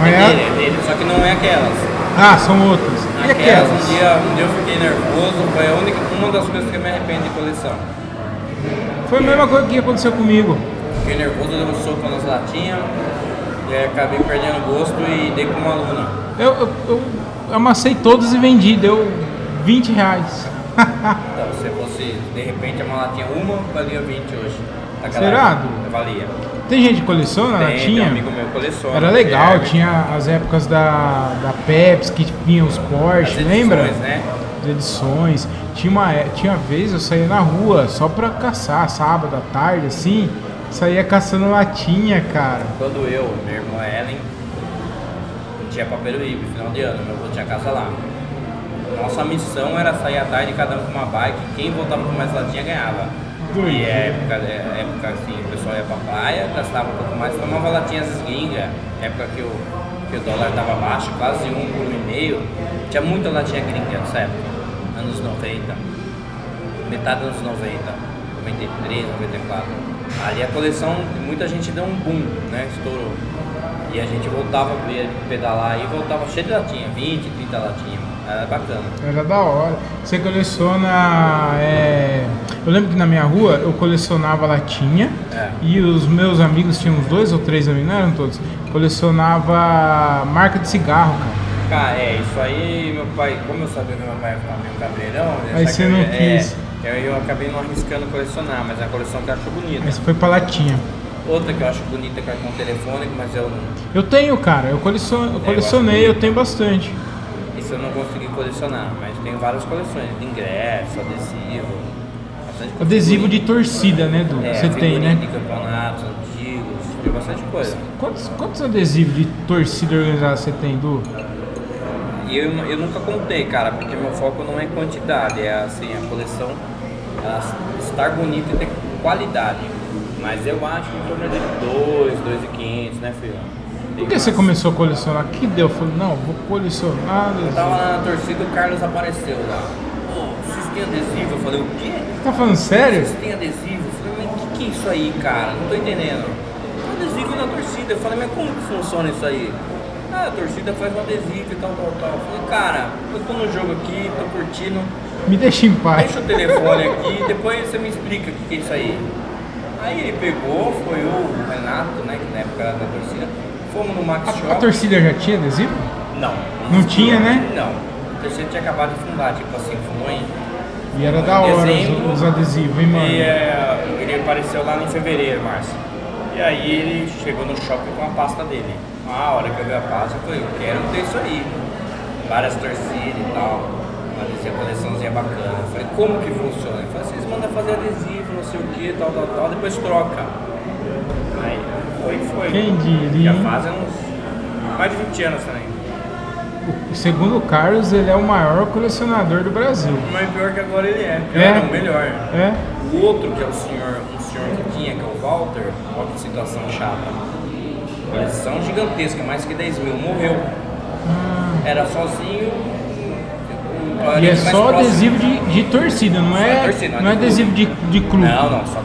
Mas é é- dele, é dele, só que não é aquelas. Ah, são outras. E Aquelas, aquelas? um dia, um dia eu fiquei nervoso, foi a única, uma das coisas que eu me arrependo de coleção. Foi a mesma coisa que aconteceu comigo. Fiquei nervoso, dei um soco nas latinhas, e aí acabei perdendo o gosto e dei pra uma aluna. Eu, eu, eu amassei todas e vendi, deu 20 reais. Então, se fosse, de repente, uma latinha uma, valia 20 hoje. Naquela Será, época, Du? Valia. Tem gente que coleciona Tem, tem latinha? um amigo meu coleciona. Era legal, Guilherme. tinha as épocas da, da Pepsi que vinham os Porsche, edições, lembra? né? As edições. Tinha uma é- tinha vez eu saía na rua só pra caçar, sábado à tarde, assim, saía caçando latinha, cara. Quando eu, minha irmã Ellen, tinha pra Peruíbe, final de ano, meu avô tinha casa lá. Nossa missão era sair à tarde, cada um com uma bike, quem voltava com mais latinha ganhava. E é época, é época assim, o pessoal ia pra praia, gastava um pouco mais, tomava latinhas gringa, época que o, que o dólar tava baixo, quase um por um e meio, tinha muita latinha gringa nessa época, anos 90, metade dos anos 90, 93, 94. Ali a coleção, muita gente deu um boom, né? Estourou. E a gente voltava a pe- pedalar e voltava cheio de latinha, 20, 30 latinhas. Era bacana. Era da hora. Você coleciona. é, Eu lembro que na minha rua eu colecionava latinha É. e os meus amigos, tinham uns dois ou três amigos, não eram todos, colecionava marca de cigarro, cara. Cara, é, isso aí, meu pai, como eu sabia que meu pai ficava meio cabreirão, Aí você eu não ia- quis. É, eu, eu acabei não arriscando colecionar, mas é a coleção que eu acho bonita. Mas foi pra latinha. Outra que eu acho bonita que é com telefônico, mas eu não. Eu tenho, cara, eu, coleciono, eu colecionei, eu tenho bastante. Eu não consegui colecionar, mas tenho várias coleções de ingresso, adesivo. Bastante Adesivo de torcida, né, Du? É, Você tem, né? de campeonatos antigos, tem bastante coisa. Quantos, quantos adesivos de torcida organizada você tem, Du? Eu, eu nunca contei, cara, porque meu foco não é quantidade, é assim, a coleção estar bonita e ter qualidade. Mas eu acho que em torno de 2, 2,500, né, filho? Por que você começou a colecionar? O que deu? Eu falei, não, vou colecionar Eu tava lá na torcida e o Carlos apareceu lá. Pô, vocês têm adesivo? Eu falei, o quê? Tá falando sério? Vocês têm adesivo? Eu falei, mas o que, que é isso aí, cara? Não tô entendendo. Adesivo na torcida. Eu falei, mas como que funciona isso aí? Ah, a torcida faz um adesivo e tal, tal, tal. Eu falei, cara, eu tô no jogo aqui, tô curtindo. Me deixa em paz. Deixa o telefone aqui, depois você me explica o que, que é isso aí. Aí ele pegou, foi o Renato, né, que na época era da torcida. No Max A, Shop. a torcida já tinha adesivo? Não. Não tinha, né? Não. A torcida tinha acabado de fundar, tipo assim, fundou em E era da hora Dezembro. os, os adesivos, hein, mano? E é, ele apareceu lá em fevereiro, março. E aí ele chegou no shopping com a pasta dele. Ah, a hora que eu vi a pasta, eu falei, eu quero ter isso aí. Várias torcidas e tal. Essa coleçãozinha bacana. Eu falei, como que funciona? Ele falou, vocês mandam fazer adesivo, não sei o que, tal, tal, tal, depois troca. Aí foi, foi. Quem diria, Já hein? fazem uns mais de 20 anos também. Segundo o Carlos, ele é o maior colecionador do Brasil. Mas pior que agora ele é. Pior É? é o melhor. É? O outro, que é o senhor, um senhor que tinha, que é o Walter, olha que situação chata. Coleção gigantesca, mais que 10 mil, morreu. Era sozinho. E é só próximo. adesivo de, de torcida, não Só é, torcida, não é de adesivo de, de clube. Não, não, só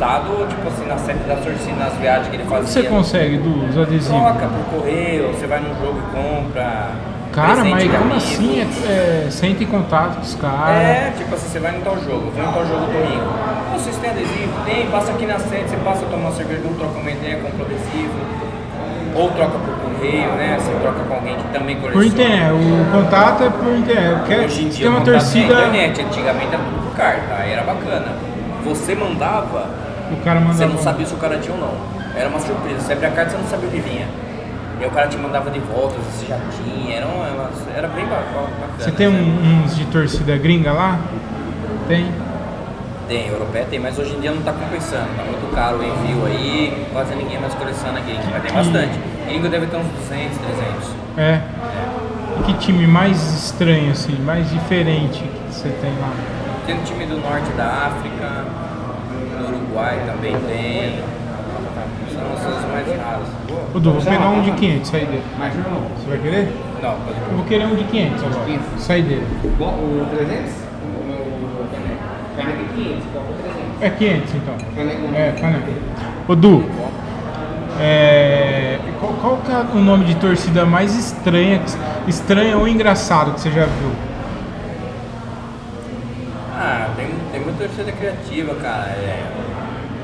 conquistado, tipo assim, na sede da torcida, nas viagens que ele fazia. você consegue dos adesivos? Troca por correio, você vai num jogo e compra. Cara, mas como amigo. assim? É, é, em contato com os caras. É, tipo assim, você vai no tal jogo, vem no tal jogo domingo. Pô, Vocês têm adesivo? Tem, passa aqui na sede, você passa, toma uma cerveja, um troca uma ideia, compra adesivo. Ou troca por correio, né? Você troca com alguém que também Por coleciona. internet, o contato é por internet. Porque Hoje em dia tem uma contato é torcida, internet, antigamente era tudo por carta, aí era bacana. Você mandava, o cara manda. você não sabia se o cara tinha ou não. Era uma surpresa, você abria a carta, você não sabia o que vinha. E aí o cara te mandava de volta, você já tinha, era, uma, era bem ba- bacana. Você tem né? um- uns de torcida gringa lá? Tem. Tem, europeia tem, mas hoje em dia não tá compensando, tá muito caro o envio aí, quase ninguém mais coleciona gringo, mas tem bastante. Gringo deve ter uns 200, 300. É. E que time mais estranho, assim, mais diferente que você tem lá? Tem um time do norte da África, Uruguai também tem. São as coisas mais raras. Ô, Du, vou pegar um de 500, sai dele. Mais um? Você vai querer? Não, pode Eu vou querer um de 500 agora. 500. Sai dele. Bom, o 300? O meu caneco. Caneco é 500, qual é o 300? É 500 então. É, caneco. Ô, Du, é, qual, qual que é o nome de torcida mais estranha, estranha ou engraçado que você já viu? Ah, tem, tem muita torcida criativa, cara. É,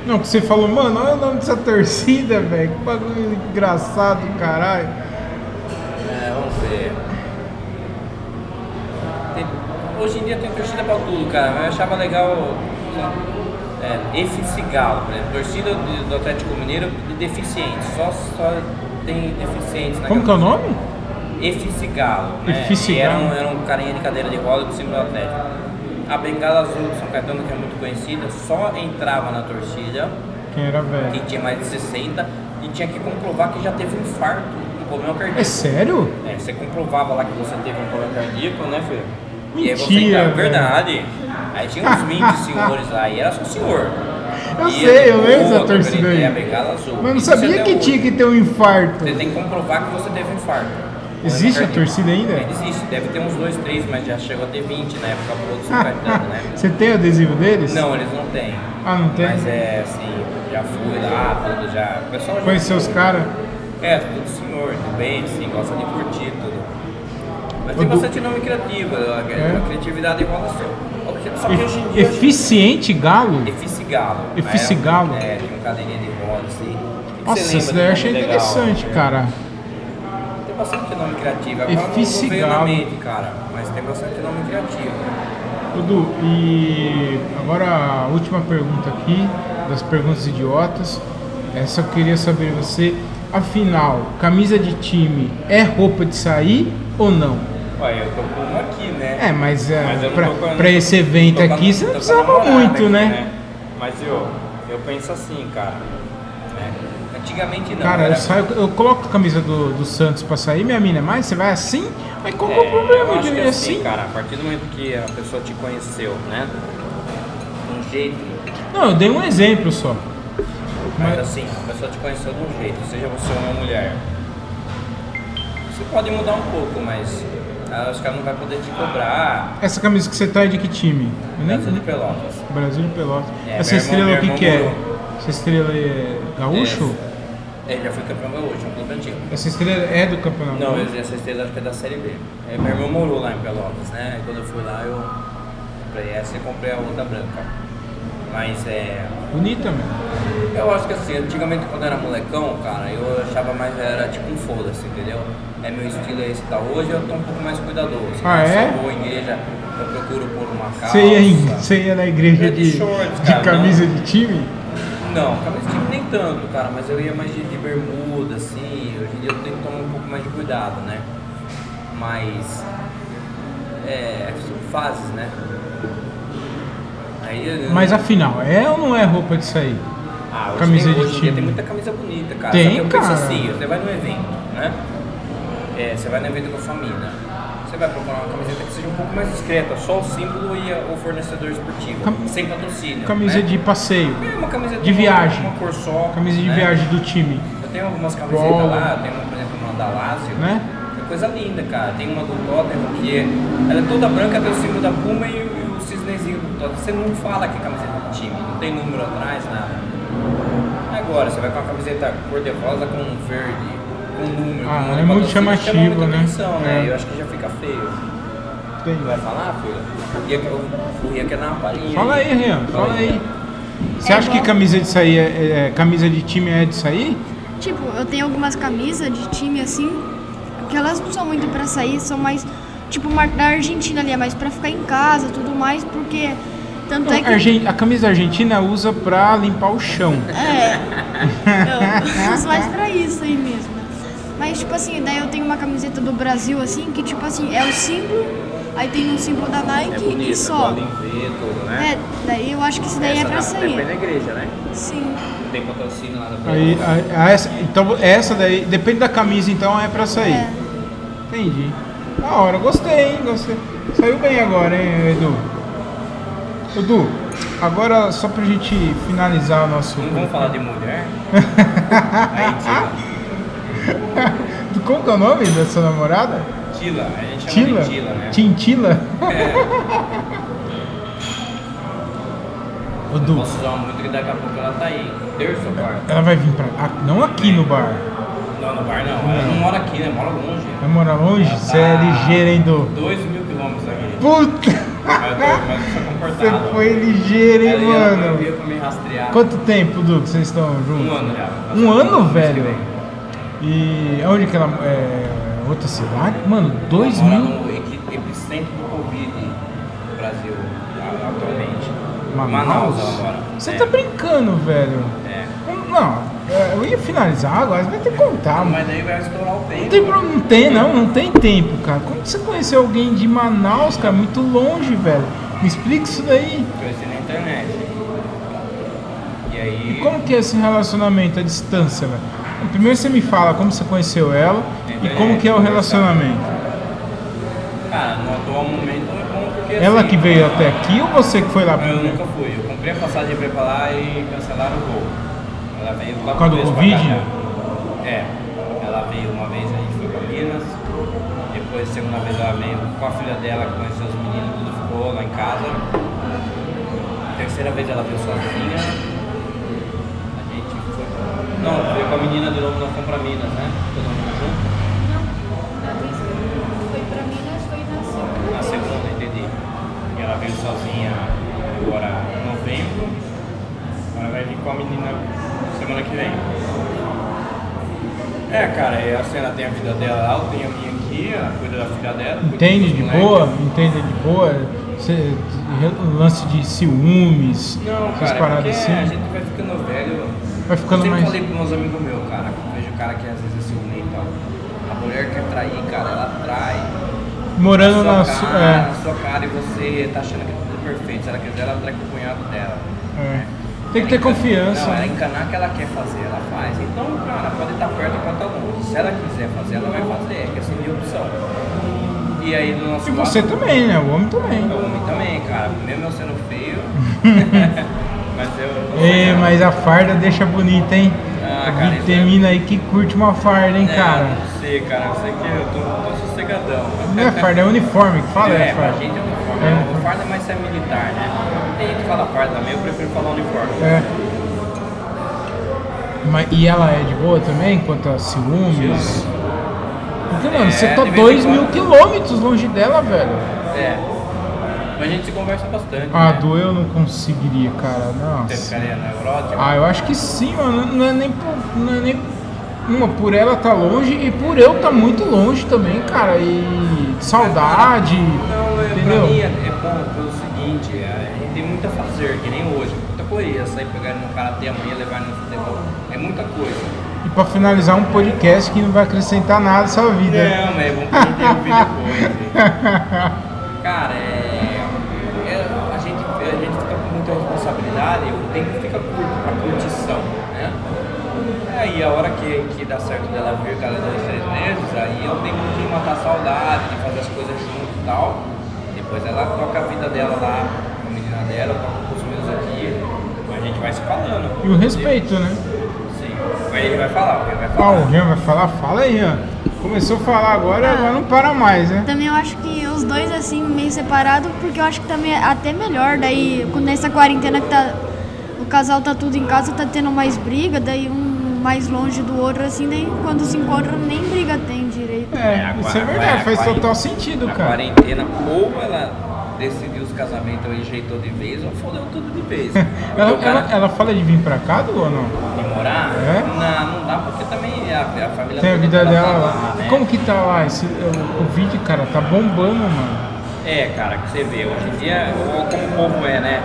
Não, que você falou, mano, olha o nome dessa torcida, velho. Que bagulho engraçado, caralho. é, vamos ver. Tem- hoje em dia tem torcida pra tudo, cara, mas eu achava legal. É, por exemplo, torcida do, Atlético Mineiro de deficientes, só, só tem deficientes na Como que é o nome? FC Galo, né? FC E era um, era um carinha de cadeira de roda do símbolo do Atlético. A Bengala Azul de São Caetano, que é muito conhecida, só entrava na torcida Quem era quem velho? tinha mais de 60 e tinha que comprovar que já teve um infarto, um problema cardíaco. É sério? É, você comprovava lá que você teve um problema cardíaco, né, filho? E aí você Mentira, entrava, verdade. Aí tinha uns 20 senhores lá e era só senhor. Eu E sei, eu lembro trocando torcida aí. Mas não Isso sabia que hoje. tinha que ter um infarto. Você tem que comprovar que você teve um infarto. Existe a torcida ainda? Existe, deve ter uns dois, três, mas já chegou a ter 20 na época boa do São Caetano, né? Você tem adesivo deles? Não, eles não têm. Ah, não tem? Mas é assim, já fui lá, tudo, já. O pessoal já Conheceu os caras? É, tudo senhor, tudo bem, assim, gosta de curtir tudo. Mas O tem bastante nome criativo, a, É. a criatividade igual a sua. Só que hoje em dia. Eficiente galo? Eficigalo. Eficigalo. É, tem um cadeirinha de roda, assim. Nossa, isso daí eu achei legal? interessante, É. cara. Bastante nome criativo. Agora não- veio na mente, cara. Mas tem bastante nome criativo. Dudu, e agora a última pergunta aqui, das perguntas idiotas. Essa eu queria saber você. Afinal, camisa de time é roupa de sair ou não? Olha, eu tô com uma aqui, né? É, mas, é, Mas não pra, com pra esse evento aqui você não precisava muito, aqui, né? Mas eu, eu penso assim, cara. Antigamente não. Cara, eu, saio, eu coloco a camisa do, do Santos pra sair, minha mina, mas você vai assim? Mas qual que é É, o problema eu de acho que ir assim, assim? cara, a partir do momento que a pessoa te conheceu, né? Um jeito, Não, eu dei um exemplo só. mas Mas- assim, a pessoa te conheceu de um jeito, seja você ou uma mulher. Você pode mudar um pouco, mas ah, os caras não vão poder te cobrar. Essa camisa que você tá é de que time? Brasil de Pelotas. Brasil de Pelotas. É, Essa estrela o que que é? Essa estrela é gaúcho? É, já fui campeão gaúcho, um clube antigo. Essa estrela é do campeonato? Não, eu- essa estrela acho que é da Série B. É, meu irmão morou lá em Pelotas, né? E quando eu fui lá, eu comprei essa e comprei a outra branca. Mas é. Bonita, meu. Eu acho que assim, antigamente quando eu era molecão, cara, eu achava mais, era tipo um foda-se, entendeu? É meu estilo é esse que tá hoje, eu tô um pouco mais cuidadoso. Ah, né? é? Se eu vou em igreja, eu procuro pôr uma calça. Você ia, você ia na igreja de de, shorts, de cara, camisa não. de time? Não, camisa de time nem tanto, cara, mas eu ia mais de, de bermuda, assim. Hoje em dia eu tenho que tomar um pouco mais de cuidado, né? Mas. É. São fases, né? Aí, Mas afinal, é ou não é roupa de sair? Ah, hoje camisa tem, de hoje em dia time. tem muita camisa bonita, cara. Tem, Só que eu penso cara. assim, você vai num evento, né? É, você vai no evento com a família. Você vai procurar uma camiseta que seja um pouco mais discreta, só o símbolo e a- o fornecedor esportivo, Cam- sem patrocínio. Camisa né? de passeio, É uma camisa de viagem. Uma cor só. camisa de né? viagem do time, Eu tenho algumas camisetas lá, tenho, uma, por exemplo, uma da Lazio. né? É coisa linda, cara. Tem uma do Tottenham que é, ela é toda branca, tem o símbolo da Puma e, o- e o cisnezinho do Tottenham. Você não fala que é camiseta do time, não tem número atrás, nada. Agora, você vai com uma camiseta cor-de-rosa com um verde, com número, Ah, com um é muito chama chamativo, muita né? atenção, né? É. Eu acho que já fica feio. Tem. Vai falar, filho? O Ria quer- O Ria quer dar uma palhinha. Fala aí, Rian, fala aí. Você É acha que camisa de sair, é, é- camisa de time é de sair? Tipo, eu tenho algumas camisas de time assim, que elas não são muito pra sair, são mais, tipo, mar- da Argentina ali, é mais pra ficar em casa tudo mais, porque. Tanto é que. A camisa argentina usa pra limpar o chão. É. Eu uso mais pra isso aí mesmo. Mas, tipo assim, daí eu tenho uma camiseta do Brasil, assim, que, tipo assim, é o símbolo, aí tem um símbolo da Nike É bonita, e só. em V, tudo, né? É, daí eu acho que isso daí Essa é pra dá pra ter na sair. igreja, né? Sim. Tem patrocínio lá da Aí, a- a essa, então essa daí, depende da camisa, então é pra sair. É. Entendi. Da hora, gostei, hein? Gostei. Saiu bem agora, hein, Edu? Edu, agora só pra gente finalizar o nosso. Não vamos falar de mulher? Aí, Tila. Como que é o nome dessa namorada? Tila, a gente chama Tila? de Tila, né? Tintila? Edu, Posso usar muito que daqui a pouco ela tá aí. Terça ou quarta? ela vai vir pra. ah, Não aqui no bar. Não, no bar não. Ela não mora aqui, né? Mora longe. Vai morar longe? Ela Você é tá ligeiro, hein, Edu? Dois mil quilômetros daqui. Puta! Mas eu, mas eu sou Você comportado. foi ligeiro, hein, Ela ela mano? pra me rastrear. Quanto tempo, Du, que vocês estão juntos? Um ano já. Um ano, Mês que velho? E onde que ela. É, outra cidade? Mano, dois Ela mora mil. no epicentro do Covid no Brasil, atualmente. Manaus? ela mora. Você É, tá brincando, velho. É. Não, é, eu ia finalizar agora, você vai ter que contar. Mas daí vai estourar o tempo. Não tem, não tem, não, não tem tempo, cara. Como você conheceu alguém de Manaus, cara? Muito longe, velho. Me explica isso daí. Conheci na internet. E aí. E como que é esse relacionamento à distância, velho? Primeiro você me fala como você conheceu ela e como que é o relacionamento. Cara, no atual momento é bom porque. Ela assim, que veio até aqui ou você que foi lá Eu nunca fui. Eu comprei a passagem pra ir pra lá e cancelaram o voo. Ela veio lá Por causa do Covid? É. Ela veio uma vez, a gente foi pra Minas. Depois, segunda vez, ela veio com a filha dela, conheceu os meninos, tudo ficou lá em casa. Terceira vez ela veio sozinha. A. Não, foi com a menina de novo, nós fomos pra Minas, né? Todo mundo junto. Não, a vez que foi pra Minas foi na segunda. Na segunda, entendi. E ela veio sozinha agora em novembro. Agora vai vir com a menina semana que vem. É, cara, assim, ela tem a vida dela lá, eu tenho a minha aqui, ela cuida da filha dela. Entende de boa? Entende de boa? Cê- lance de ciúmes, Não, essas cara, é paradas porque assim. a gente vai ficando velho. Vai ficando eu sempre mais- falei pros meus amigos meus, cara, que vejo cara que às vezes é ciumento e tal. A mulher quer trair, cara, ela trai. Morando na sua cara, É, na sua cara e você tá achando que é tudo perfeito. Se ela quiser, ela trai com o cunhado dela. é. Tem que ter Ela encana- confiança. Não, ela né? encanar que ela quer fazer, ela faz. Então, cara, pode estar perto pode estar longe. Se ela quiser fazer, ela vai fazer. É questão de opção. E aí, do nosso E lado, você também, né? O homem também. O homem também, cara. Mesmo eu sendo feio. mas. Ei, mas a farda deixa bonita, hein? Ah, cara, Vi- isso Tem é- mina aí que curte uma farda, hein, É, cara? Não sei, cara. Eu sei que eu tô, tô sossegadão. Não é farda, é uniforme que fala, é, é, farda. gente é uniforme. É. O farda é mais ser militar, né? Tem gente que fala farda também, eu prefiro falar uniforme. É. Mas, e ela é de boa também, quanto a ciúmes? Porque, mano, É, você tá de vez em 2 mil quando. quilômetros longe dela, velho. É. Mas a gente se conversa bastante. Ah, né? do eu não conseguiria, cara. Você Nossa. ficaria neurótico? Ah, eu acho que sim, mano. Não é nem por, não é nem uma por ela tá longe e por eu tá muito longe também, cara. E saudade, Não, é, entendeu? pra mim é, é bom pelo seguinte, é, a gente tem muito a fazer, que nem hoje, muita correria, sair pegar no karatê amanhã, levar no futebol, é muita coisa. E pra finalizar um podcast que não vai acrescentar nada à sua vida. Não, mas é bom que a gente ouvir depois. Cara, é, a, gente, a gente fica com muita responsabilidade, o tempo fica curto pra curtição, né? Aí a hora que, que dá certo dela vir cada dois, três meses, aí eu tenho que matar a saudade, de fazer as coisas junto e tal. Depois ela toca a vida dela lá, com a menina dela, com os meus aqui, a gente vai se falando. E o respeito, né? Sim. Aí ele vai falar, ele vai Ah, falar. o Rian vai falar? Fala aí, Rian. Começou a falar agora, agora não para mais, né? Também eu acho que os dois assim, meio separados, porque eu acho que também é até melhor. Daí, quando nessa quarentena que tá. O casal tá tudo em casa, tá tendo mais briga, daí um mais longe do outro, assim, daí quando se encontram nem briga tem direito. É, a isso é verdade, a faz total sentido, a cara. quarentena, ou ela decidiu os casamentos e rejeitou de vez, ou fodeu tudo de vez. Ela, cara ela, ela fala de vir pra cá, Du, ou não? de morar, É? não, não dá porque a, a família Tem a vida dela dela lá. né? Como que tá lá? Esse, o Covid, cara, tá bombando, mano. É, cara, que você vê, hoje em dia, como o povo é, né?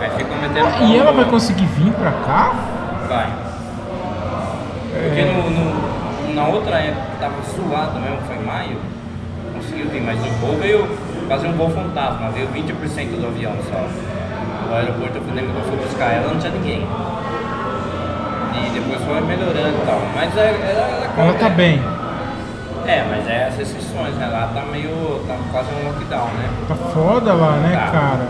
Aí fica metendo pau E ela vai conseguir vir pra cá? Vai. Porque no, no- na outra época tava suado mesmo, foi em maio, conseguiu vir, mas o voo veio fazer um voo fantasma, veio 20% do avião só. O aeroporto eu fui, eu fui buscar ela, não tinha ninguém. E depois foi melhorando e tal. Mas é, ela, Ela tá bem. É, mas é as restrições, né? Lá tá meio. tá quase um lockdown, né? Tá foda lá, né, Tá. cara?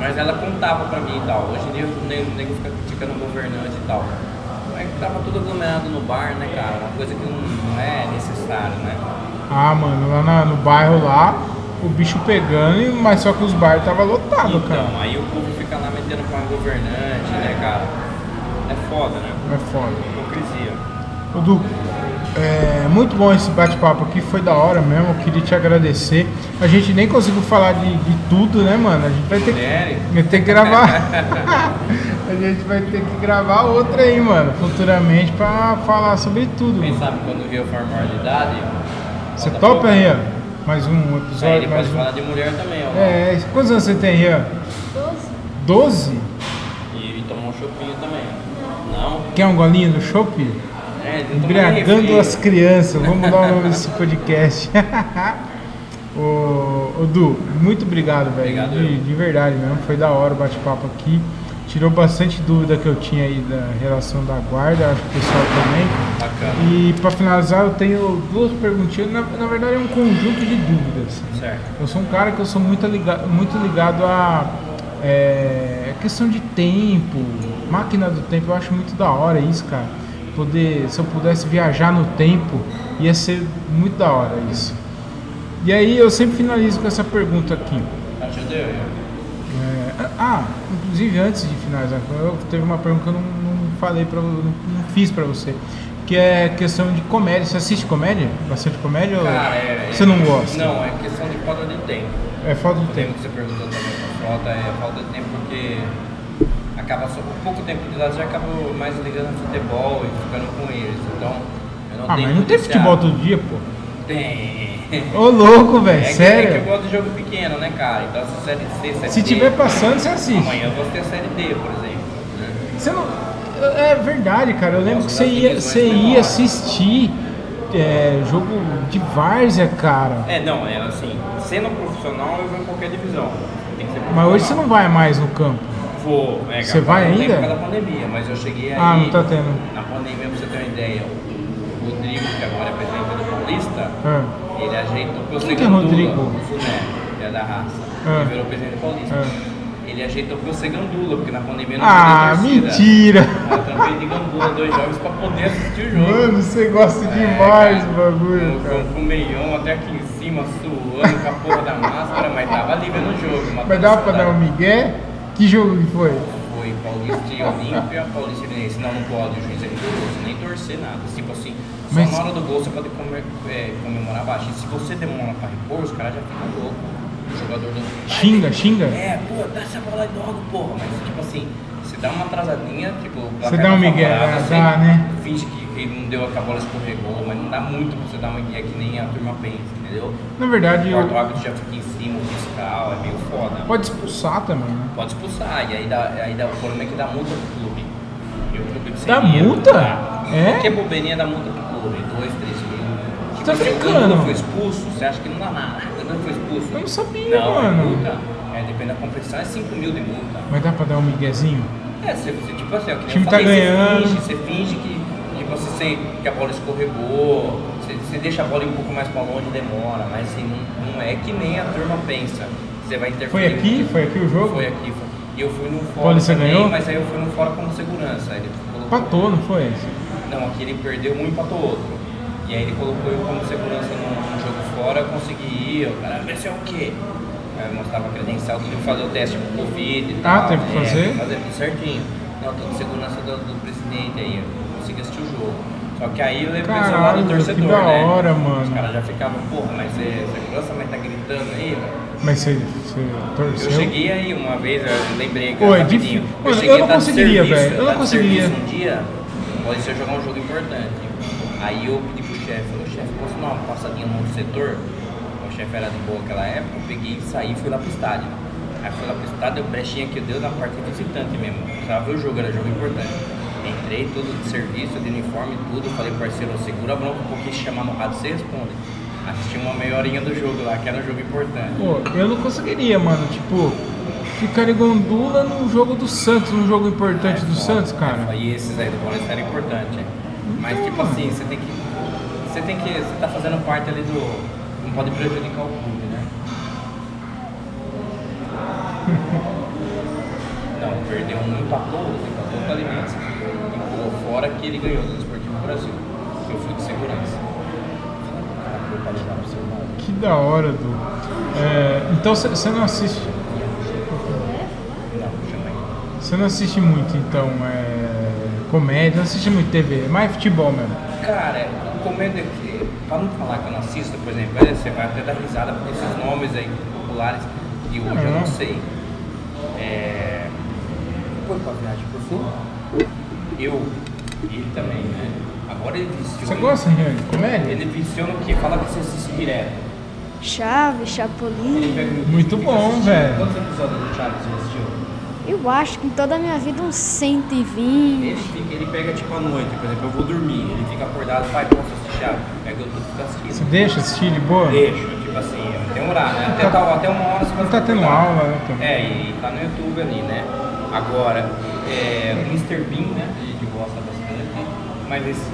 Mas ela contava pra mim e tal. Hoje em dia o nego, fica criticando o governante e tal. Mas tava tudo aglomerado no bar, né, cara? Uma coisa que não, é necessário, né? Ah, mano, lá na- no bairro lá, o bicho pegando, mas só que os bares tava lotado, cara. Então, aí o povo fica lá metendo com a governante, né, cara? É foda, né? É foda. Hipocrisia. Ô, Du, é muito bom esse bate-papo aqui, foi da hora mesmo, eu queria te agradecer. A gente nem conseguiu falar de, de tudo, né, mano? A gente vai ter que, vai ter que gravar. a gente vai ter que gravar outra aí, mano, futuramente pra falar sobre tudo. Quem mano. sabe quando vier for maior de idade. Você topa, Rian? Mais um Aí episódio, ele mais pode um. falar de mulher também, ó. É, quantos anos você tem, Rian? 12? E, e tomar um chopinho também. Não? Quer um golinho do chopp? É, Embriagando as crianças. Vamos mudar o nome desse podcast. ô, Du, muito obrigado, velho. Obrigado, De, de verdade mesmo. Foi da hora o bate-papo aqui. Tirou bastante dúvida que eu tinha aí da relação da guarda, acho que o pessoal também. Bacana. E pra finalizar, eu tenho duas perguntinhas. Na, na verdade, é um conjunto de dúvidas. Certo. Eu sou um cara que eu sou muito ligado, muito ligado a é, questão de tempo, máquina do tempo. Eu acho muito da hora isso, cara. Poder, se eu pudesse viajar no tempo, ia ser muito da hora isso. E aí eu sempre finalizo com essa pergunta aqui. É, ah, inclusive antes de finalizar, eu, teve uma pergunta que eu não, não falei para não, não fiz pra você. Que é questão de comédia. Você assiste comédia? Bastante comédia ou Cara, é, você é- não gosta? Não, é questão de falta de tempo. É falta de O tempo tempo. que você perguntou também falta é falta de tempo porque acaba só com pouco tempo de lazer, acabo mais ligando futebol e ficando com eles. Então, eu não Ah, tenho mas não tem futebol todo dia, pô. Tem. Ô louco, velho, É que, é que sério. eu gosto de jogo pequeno, né, cara? Então, essa série C, série Se D, tiver passando, você assiste. Amanhã eu vou ter a série D, por exemplo. né? Você não. É verdade, cara. Eu lembro que você ia, você ia assistir é, jogo de várzea, cara. É, não, é assim, sendo profissional eu vou em qualquer divisão. Tem que ser Mas hoje você não vai mais no campo. Vou, é, Você vai ainda? Por causa da pandemia, mas eu cheguei aí. Ah, não tá tendo. Na pandemia, pra você ter uma ideia, o Rodrigo, que agora é presidente do Paulista, Ah, ele ajeitou pro Quem que é Rodrigo? o Funé, que é da raça. Ah. Ele virou presidente do Paulista. Ah. Ele ajeitou pro Segandula, porque na pandemia não Ah, mentira! Eu trampei de Gandula dois jogos pra poder assistir o jogo. Mano, você gosta É, demais do bagulho, com- cara. Com o meião até aqui em cima, suando com a porra da máscara, mas tava ali vendo o jogo. Mas dava pra dar um migué? Que jogo que foi? Foi Paulista e Olímpia, Paulista e Fluminense. Não, não pode, o juiz é rigoroso, nem torcer nada. Tipo assim, só Mas- na hora do gol você pode comer- é, comemorar baixo. E se você demora pra repor, os caras já ficam loucos. O jogador do. Xinga, xinga? É, pô, dá essa bola logo, porra. Mas tipo assim, você dá uma atrasadinha, tipo, o Você dá um tá migué, você dá, né? Finge que, que não deu que a bola escorregou, mas não dá muito pra você dar uma migué que nem a turma pensa, entendeu? Na verdade, O quarto eu... árbitro já fica em cima, o fiscal, é meio foda. pode expulsar também, né? Pode expulsar, e aí dá, aí dá, o problema é que dá multa pro clube. E o clube Dá dinheiro, multa? É? Qualquer bobeirinha dá multa pro clube, 2, 3 mil. Tipo Tá assim, o brincando? Gandula foi expulso, você acha que não dá nada. O foi expulso. Eu não sabia, não, mano. É multa, é, depende da competição, é 5 mil de multa. Mas dá pra dar um miguezinho? É, você, você, tipo assim, ó, que nem time tá falei, ganhando. Você finge, você finge que, assim, você- que a bola escorregou, você, você deixa a bola ir um pouco mais pra longe demora, mas assim, não, não é que nem a turma pensa. Você vai interferir. Foi aqui? Foi aqui o jogo? Foi aqui. Foi. E eu fui no fora Paulista também, ganhou? mas aí eu fui no fora como segurança. Ele colocou... Empatou, não foi? Não, aqui ele perdeu um e empatou outro. E aí ele colocou eu como segurança no, fora, eu consegui ir, o cara, mas é o quê? Aí eu mostrava a credencial, tive que fazer o teste com Covid e Ah, tal. teve que É, fazer? fazer tudo certinho. Não, tô de segurança do, do presidente aí, eu consegui assistir o jogo. Só que aí eu pro lado Caralho, do torcedor, que da né? hora, Os mano. caras já ficavam, porra, mas é segurança, mas tá gritando aí, velho. Mas você, você torceu? Eu cheguei aí uma vez, eu lembrei que Oi, rapidinho. Mano, eu cheguei não estar de conseguiria, velho, eu não conseguiria. Um dia, pode ser jogar um jogo importante. Aí eu pedi pro chefe, dar uma passadinha no outro setor? O chefe era de boa naquela época, eu peguei e saí e fui lá pro estádio. Aí fui lá pro estádio, deu brechinha que eu dei na parte visitante mesmo. Precisava ver o jogo, era jogo importante. Entrei, tudo de serviço, de uniforme, tudo. Falei, parceiro, segura a bronca um pouquinho, se chamar no rádio, você responde. Assisti uma meia horinha do jogo lá, que era um jogo importante. Pô, eu não conseguiria, mano. Tipo, ficar em Gondula num jogo do Santos, num jogo importante É do foda, Santos, é cara. foda. E esses aí do Paulista era importante. é. Mas tipo assim, você tem que. Você tem que. Você tá fazendo parte ali do. Não pode prejudicar o clube, né? Não, perdeu um, empatou, outro, empatou com a Alimentos. Empurrou fora que ele ganhou do Esportivo Brasil. Que eu fui de segurança. Que da hora, Du. É, então você não assiste. Você não assiste muito, então, é, comédia, não assiste muito TV, é mais futebol mesmo. Cara, comédia que, pra não falar que eu não assisto, por exemplo, você vai até dar risada porque esses nomes aí populares que hoje eu Aham. não sei. É. Foi pra viagem pro sul? Eu, e ele também, né? Agora ele viciou. Você gosta, de comédia? Ele viciou no que? Fala que você assiste direto. Chaves, Chapolin. Muito bom, velho. Quantos episódios do Chaves você assistiu? Eu acho que em toda a minha vida uns 120. Ele, fica, ele pega tipo à noite, por exemplo, eu vou dormir, ele fica acordado, pai, posso Chaves? Pega eu tudo e fica assistindo. Você deixa assistir de boa? Deixo, tipo assim, tem horário, né? Até, tal- até uma hora você vai tá tendo acordado. aula, né, também. É, e tá no YouTube ali, né? Agora, é, o Mr. Bean, né? A gente gosta bastante, mas esse-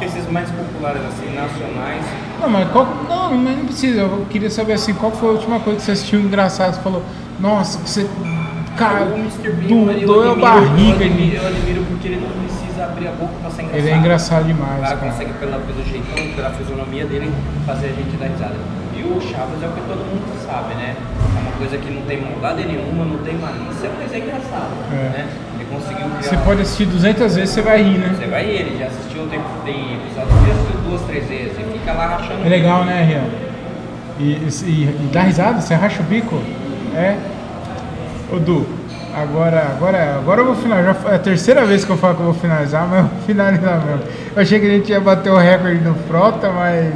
esses mais populares, assim, nacionais, Não, mas qual. Não, mas não precisa. Eu queria saber assim, qual foi a última coisa que você assistiu engraçado? Você falou, nossa, você. Cara, o Mr. Bean, do, eu, doeu a admiro, barriga. eu, admiro, eu admiro porque ele não precisa abrir a boca pra ser engraçado. ele é engraçado demais, cara. consegue, pela, pelo jeitão, pela fisionomia dele, fazer a gente dar risada. E o Chaves é o que todo mundo sabe, né? É uma coisa que não tem maldade nenhuma, não tem malícia, mas é engraçado. É. Né? E conseguiu criar. Você pode assistir 200 vezes, você vai rir, né? Você vai ele, já assistiu, tem, tem episódio que já assistiu duas, três vezes, e fica lá rachando. É legal, né, Rian? E, e, e dá risada? Você racha o bico? É? Ô, Du, agora, agora, agora eu vou finalizar. É a terceira vez que eu falo que eu vou finalizar, mas eu vou finalizar mesmo. Eu achei que a gente ia bater o recorde do Frota, mas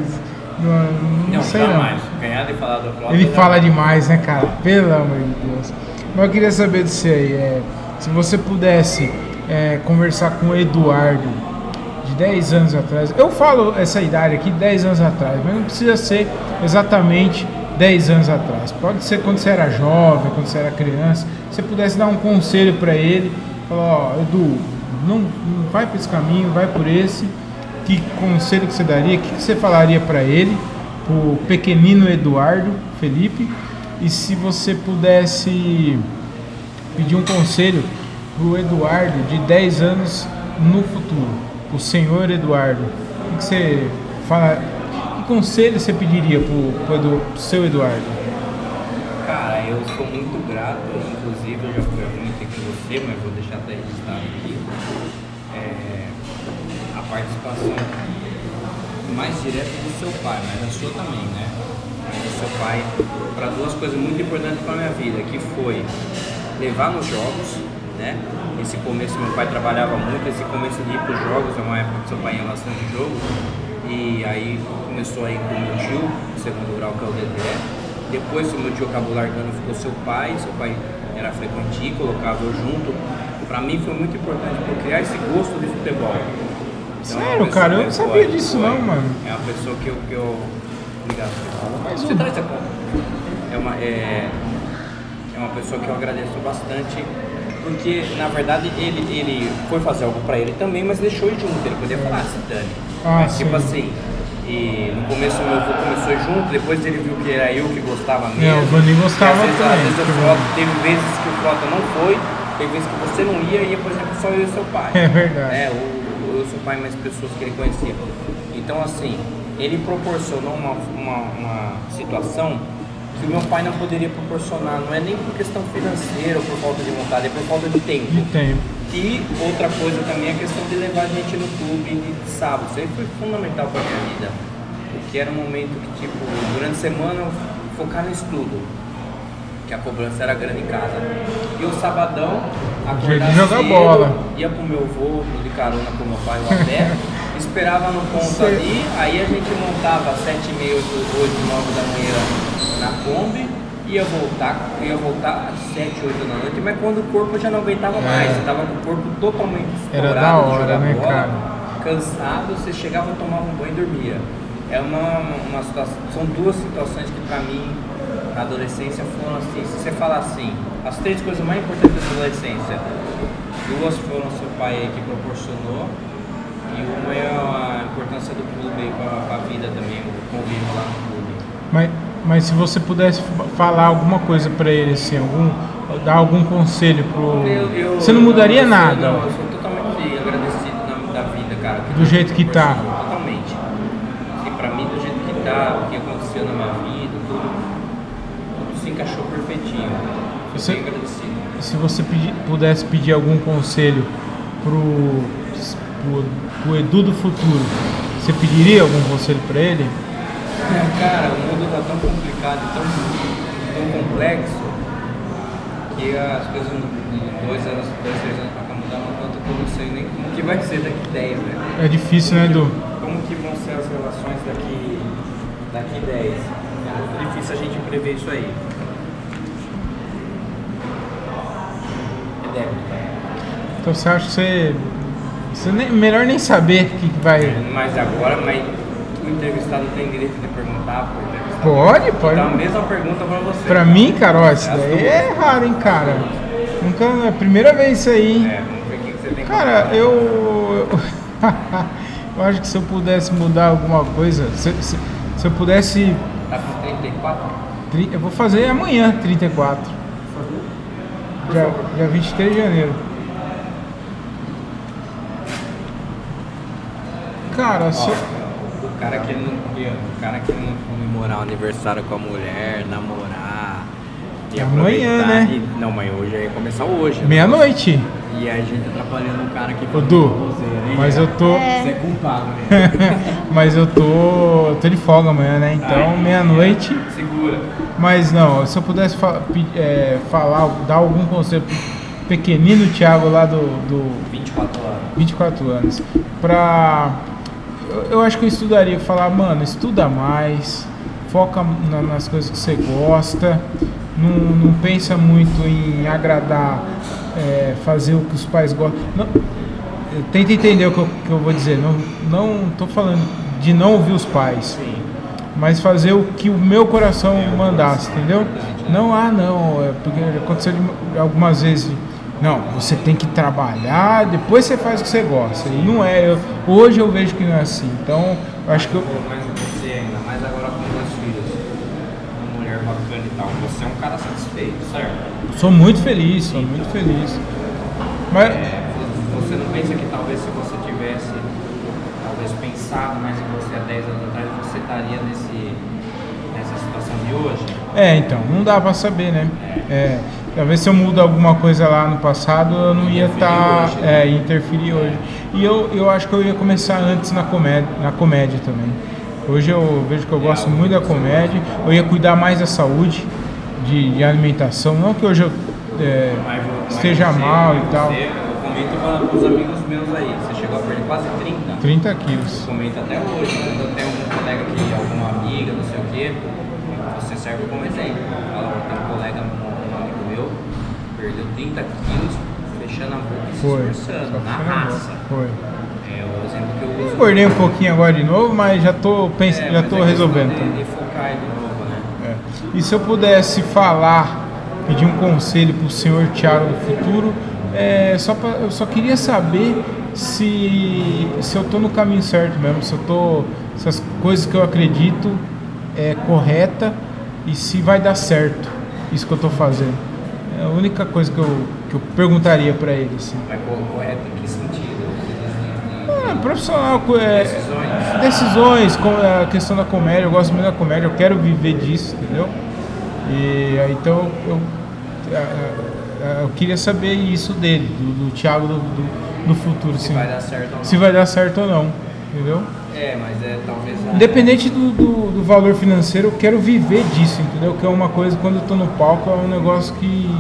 não, não, Não, sei não. Ganhar de falar do Frota. Ele jamais. fala demais, né, cara? Pelo amor de Deus. Mas eu queria saber de você aí, é, se você pudesse é, conversar com o Eduardo de 10 anos atrás. Eu falo essa idade aqui, 10 anos atrás, mas não precisa ser exatamente 10 anos atrás. Pode ser quando você era jovem, quando você era criança. Você pudesse dar um conselho para ele, falar, ó, Edu, não, não vai por esse caminho, vai por esse. Que conselho que você daria? O que você falaria para ele? o pequenino Eduardo Felipe e se você pudesse pedir um conselho pro Eduardo de 10 anos no futuro, o senhor Eduardo, o que que você fala? Conselho você pediria pro, pro, Edu- pro seu Eduardo? Cara, eu sou muito grato, inclusive eu já comentei com você, mas vou deixar até registrado aqui. É, a participação mais direta do seu pai, mas a sua também, né? Mas o seu pai para duas coisas muito importantes para minha vida, que foi levar nos jogos, né? Esse começo meu pai trabalhava muito, esse começo de ir para os jogos, é uma época que seu pai ia bastante jogo. E aí começou aí com o meu tio, segundo grau que é o Dedé. Depois o meu tio acabou largando, ficou seu pai, seu pai era frequentinho, colocava eu junto. Para mim foi muito importante para criar esse gosto de futebol. Então, é Sério, cara, eu não sabia disso não, mano. É uma pessoa que eu. Que eu... Obrigado. Mais Você traz a conta. É uma, é, é uma pessoa que eu agradeço bastante, porque na verdade ele, ele foi fazer algo pra ele também, mas deixou ir junto. Ele podia falar, se dane. Ah, mas tipo sim. assim, e no começo o meu avô começou junto, depois ele viu que era eu que gostava mesmo. É, o gostava vezes, também, vezes tipo- Frota, teve vezes que o Frota não foi, teve vezes que você não ia, ia, por exemplo, só eu e seu pai. É verdade. É, o, o seu pai mais pessoas que ele conhecia. Então, assim, ele proporcionou uma, uma, uma situação que o meu pai não poderia proporcionar. Não é nem por questão financeira ou por falta de vontade, é por falta de tempo. De tempo. E outra coisa também é a questão de levar a gente no clube de sábado. Isso aí foi fundamental para minha vida. Porque era um momento que, tipo, durante a semana eu focar no estudo. Que a cobrança era grande em casa. E o sabadão, acordar de jogar bola. ia pro meu avô, de carona com meu pai a pé, esperava no ponto Cê- ali, aí a gente montava às 7 e meia, 8, 8, 9 da manhã na Kombi, ia voltar, ia voltar às 7, 8 da noite, mas quando o corpo já não aguentava mais, você tava com o corpo totalmente Era estourado da hora, né, bola, cara? cansado, você chegava, tomava um banho e dormia. É uma, uma situação, são duas situações que pra mim na adolescência foram assim, se você falar assim, as três coisas mais importantes da adolescência, duas foram seu pai que proporcionou e uma é a importância do clube aí pra, pra vida também, o convívio lá no clube. Mas, mas se você pudesse fa- falar alguma coisa pra ele, assim, algum, dar algum conselho pro. Eu- eu- você não mudaria eu- nada? Não, eu sou totalmente agradecido na, da vida, cara. que Do jeito que tá. Totalmente. E pra mim, do jeito que tá, o que aconteceu na minha vida, tudo, tudo se encaixou perfeitinho. Fico Você- bem agradecido. Se você pedi- pudesse pedir algum conselho pro, pro, pro Edu do futuro, você pediria algum conselho pra ele? É, Cara, o mundo tá tão complicado, tão, tão complexo, que as coisas em dois anos, dois, três anos pra cá mudaram tanto que eu não sei nem como que vai ser daqui 10, né? É difícil, né, Edu? Como que vão ser as relações daqui, daqui 10? É muito difícil a gente prever isso aí. É débito? Então você acha que você. você nem- melhor nem saber o que, que vai. Mas agora, mas o entrevistado tem direito de perguntar entrevistado. Pode, pode. Então a mesma pergunta pra você. Pra mim, cara, ó, isso É as daí é raro, hein, cara. Nunca. É a primeira vez isso aí, hein? É, vamos ver o que você tem Cara, falar. eu. eu acho que se eu pudesse mudar alguma coisa, se, se, se eu pudesse. Tá com 34? tri- Eu vou fazer amanhã, 34. Dia, dia 23 de janeiro. Cara, se eu, o cara que não, o cara que não comemorar o aniversário com a mulher, namorar, E Amanhã, aproveitar né? e- Não, mas hoje ia começar hoje. né? Meia-noite. E a gente atrapalhando o cara aqui Ô, Du, mas eu tô. Você é culpado, né? Mas eu tô. eu tô de folga amanhã, né? Então, meia-noite. Segura. Mas não, se eu pudesse fa- é, falar, dar algum conselho pro pequenino Thiago lá do, do 24 horas. 24 anos, pra. Eu, eu acho que eu estudaria, falar, mano, estuda mais, foca na- nas coisas que você gosta, não, não pensa muito em agradar, é, fazer o que os pais gostam. Não, tenta entender o que eu, que eu vou dizer, não, não tô falando de não ouvir os pais Sim. mas fazer o que o meu coração mandasse, entendeu? Não, ah, não, é porque aconteceu de- algumas vezes. Não, você tem que trabalhar, depois você faz o que você gosta. E não é, eu- hoje eu vejo que não é assim. Então, eu acho que eu, Mais você ainda, mais agora com dois filhos. Uma mulher bacana e tal. Você é um cara satisfeito, certo? sou muito feliz, sou muito feliz. Mas, É, você não pensa que talvez se você tivesse talvez pensado mais em você há 10 anos atrás, você estaria nesse, nessa situação de hoje? é, então, não dá pra saber, né? É, talvez se eu mudo alguma coisa lá no passado, eu não ia estar hoje, né? é, interferir hoje. E eu, eu acho que eu ia começar antes na comédia, na comédia também. Hoje eu vejo que eu gosto muito da comédia. Eu ia cuidar mais da saúde, de, de alimentação. Não que hoje eu é, Mas mas esteja você- mal e tal. Você, eu comento com os amigos meus aí, você chegou a perder quase 30. 30 quilos. comenta até hoje, quando eu tenho algum colega que, alguma amiga, não sei o quê, você serve como exemplo. Tem um colega, um amigo meu, perdeu 30 quilos, fechando a boca e se Foi. esforçando, Só na raça. Foi. É o exemplo que eu uso. Engordei um pouquinho agora de novo, mas já tô, pens... É, já mas tô é resolvendo. De, de focar aí de novo, né? É. E se eu pudesse falar, pedir um conselho para o senhor Thiago do futuro, é, só pra, eu só queria saber se, se eu estou no caminho certo mesmo, se eu tô, se as coisas que eu acredito é correta e se vai dar certo isso que eu estou fazendo. É a única coisa que eu, que eu perguntaria para ele. Assim. Mas co- correto em que sentido? É, profissional, é, Decisões? decisões, como a questão da comédia, eu gosto muito da comédia, eu quero viver disso, entendeu? E aí, então eu, eu, queria saber isso dele, do, do Thiago do, do, do futuro, Se assim, vai dar certo ou não. se vai dar certo ou não, entendeu? É, mas é talvez. Independente do, do, do valor financeiro, eu quero viver disso, entendeu? Que é uma coisa, quando eu tô no palco, é um negócio que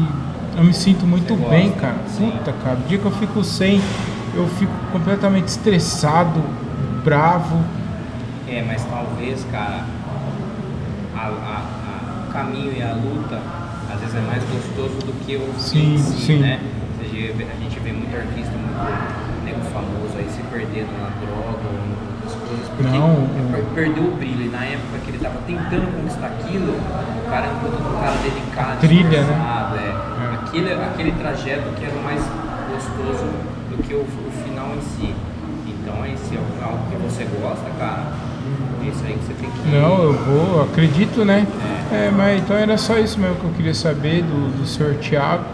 eu me sinto muito Você bem, gosta, cara. sim. Puta, cara. O dia que eu fico sem, eu fico completamente estressado, bravo. É, mas talvez, cara, a- a- caminho e a luta às vezes é mais gostoso do que o Sim, si, sim. né? Você vê- A gente vê muito artista, muito nego famoso aí se perdendo na droga ou em outras coisas, porque Não, é per- perdeu o brilho. E na época que ele tava tentando conquistar aquilo, o cara é um um cara dedicado, Trilha, né? esforçado, é. Aquele, aquele trajeto que era o mais gostoso do que o, o final em si. Então, esse é algo que você gosta, cara. Isso aí que você tem que. Não, eu vou, eu acredito, né? É, mas então era só isso mesmo que eu queria saber do, do senhor Thiago.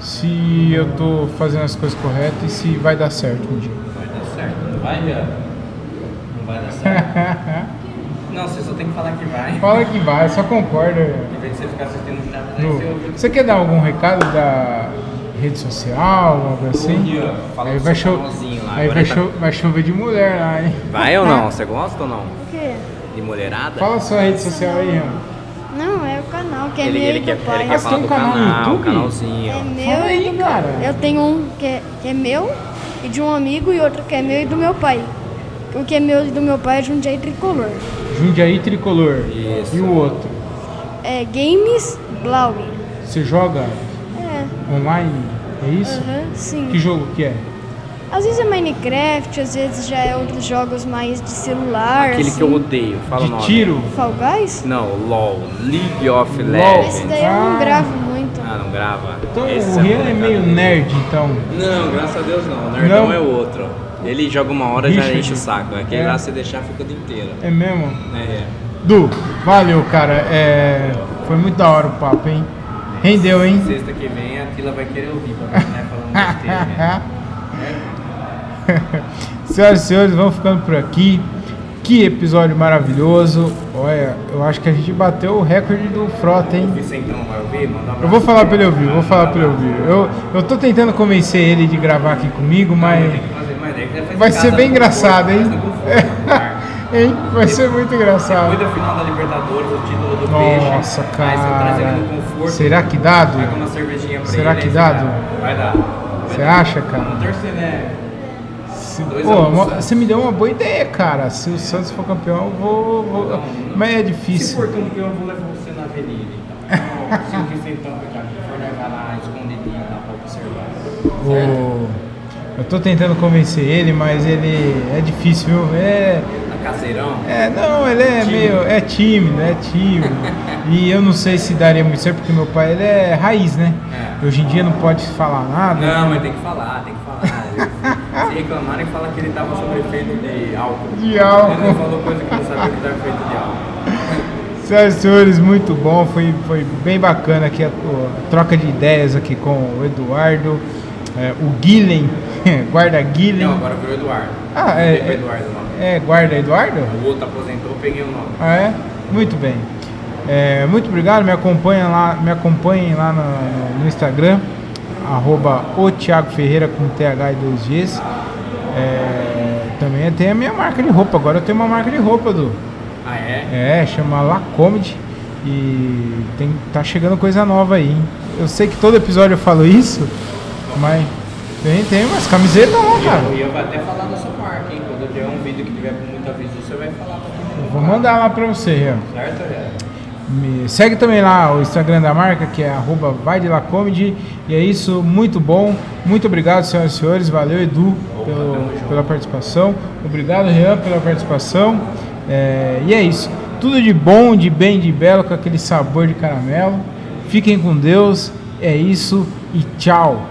Se eu tô fazendo as coisas corretas e se vai dar certo um dia. Vai dar certo. Não vai? Não vai dar certo. Não, você só tem que falar que vai. Fala que vai, só concorda. Em vez de você ficar assistindo o você ouve. Você quer dar algum recado da rede social, algo assim? Aí vai, cho canalzinho lá. aí vai, tá- cho vai chover de mulher lá, hein? Vai ou não? Você gosta ou não? O quê? De mulherada? Fala sua rede social aí, Ian. Não, é o canal que é Ele, meu ele e quer, do pai. ele quer falar tem do um canal canal, YouTube? canalzinho. É meu Fala aí, cara. Eu tenho um que é, que é meu e de um amigo e outro que é meu e do meu pai. O que é meu e do meu pai é Jundiaí Tricolor. Jundiaí Tricolor. Isso. E o outro? É Games Blau. Você joga online? É isso? aham, sim. Que jogo que é? Às vezes é Minecraft, às vezes já é outros jogos mais de celular. Aquele assim. que eu odeio. Fala De nome. tiro? Fall Guys? Não, LOL. League of LOL. Legends. Esse daí eu não Ah. gravo muito. Ah, não grava? Então Esse o Rian é molecada. meio nerd, então. Não, graças a Deus não. O nerdão Não? é o outro. Ele joga uma hora e já enche o saco. Aquele É. lá se deixar fica o dia inteiro. É mesmo? É. Du, valeu, cara. É, foi muito da hora o papo, hein? Rendeu, hein? Sexta que vem a Tila vai querer ouvir né? Falando besteira, né? Senhoras e senhores, vamos ficando por aqui. Que episódio maravilhoso. Olha, eu acho que a gente bateu o recorde do Frota, hein? Vicentão vai ouvir? Manda abraço. Eu vou falar pra ele ouvir, vou falar pra ele ouvir. Eu, eu tô tentando convencer ele de gravar aqui comigo, mas vai ser bem engraçado, hein? Hein? Vai ser muito engraçado. Depois da final da Libertadores, o título do Nossa, Peixe. Ele cara. conforto. Será que pra Será ele, que Du? Vai dar. Você acha, cara? Vamos torcer, né? Dois Pô, você me deu uma boa ideia, cara. Se o Santos for campeão, eu vou. vou- Mas é Se difícil. for campeão, eu vou levar você na avenida, então. Se o aqui, for levar lá escondidinho lá pra observar. O- Eu tô tentando convencer ele, mas ele é difícil, viu? É, caseirão. é não, ele é meio. É tímido, é tímido. e eu não sei se daria muito certo, porque meu pai ele é raiz, né? É. Hoje em dia não pode falar nada. Não, mas tem que falar, tem que falar. Se reclamarem, fala que ele tava sob efeito de álcool. De álcool. Ele falou coisa que não sabia que estava feito de álcool. Senhoras e senhores, muito bom. Foi, foi bem bacana aqui a, a troca de ideias aqui com o Eduardo, é, o Guilhem, guarda Guilhem. Não, agora virou Eduardo. Ah, é, é, Eduardo o nome. É guarda Eduardo? O outro aposentou, eu peguei o nome. Ah, é? Muito bem. É, muito obrigado, me acompanhem lá, me acompanhem lá no, no Instagram, arroba o Thiago Ferreira com TH e 2 Gs. É, também tem a minha marca de roupa, agora eu tenho uma marca de roupa do. Ah, é? É, chama Lacomedy e tem, tá chegando coisa nova aí. hein? Eu sei que todo episódio eu falo isso, mas tem, tem umas camisetas lá, cara. E eu vou até falar da sua marca, hein? Quando eu tiver um vídeo que tiver com muita visual, você vai falar pra todo mundo. Vou mandar lá pra você, Rian. Certo, é? Me segue também lá o Instagram da marca, que é arroba vai de lá comedy. E é isso, muito bom. Muito obrigado, senhoras e senhores. Valeu, Edu, pelo- pela participação. Obrigado, Rian, pela participação. É, e é isso. Tudo de bom, de bem, de belo, com aquele sabor de caramelo. Fiquem com Deus. É isso e tchau.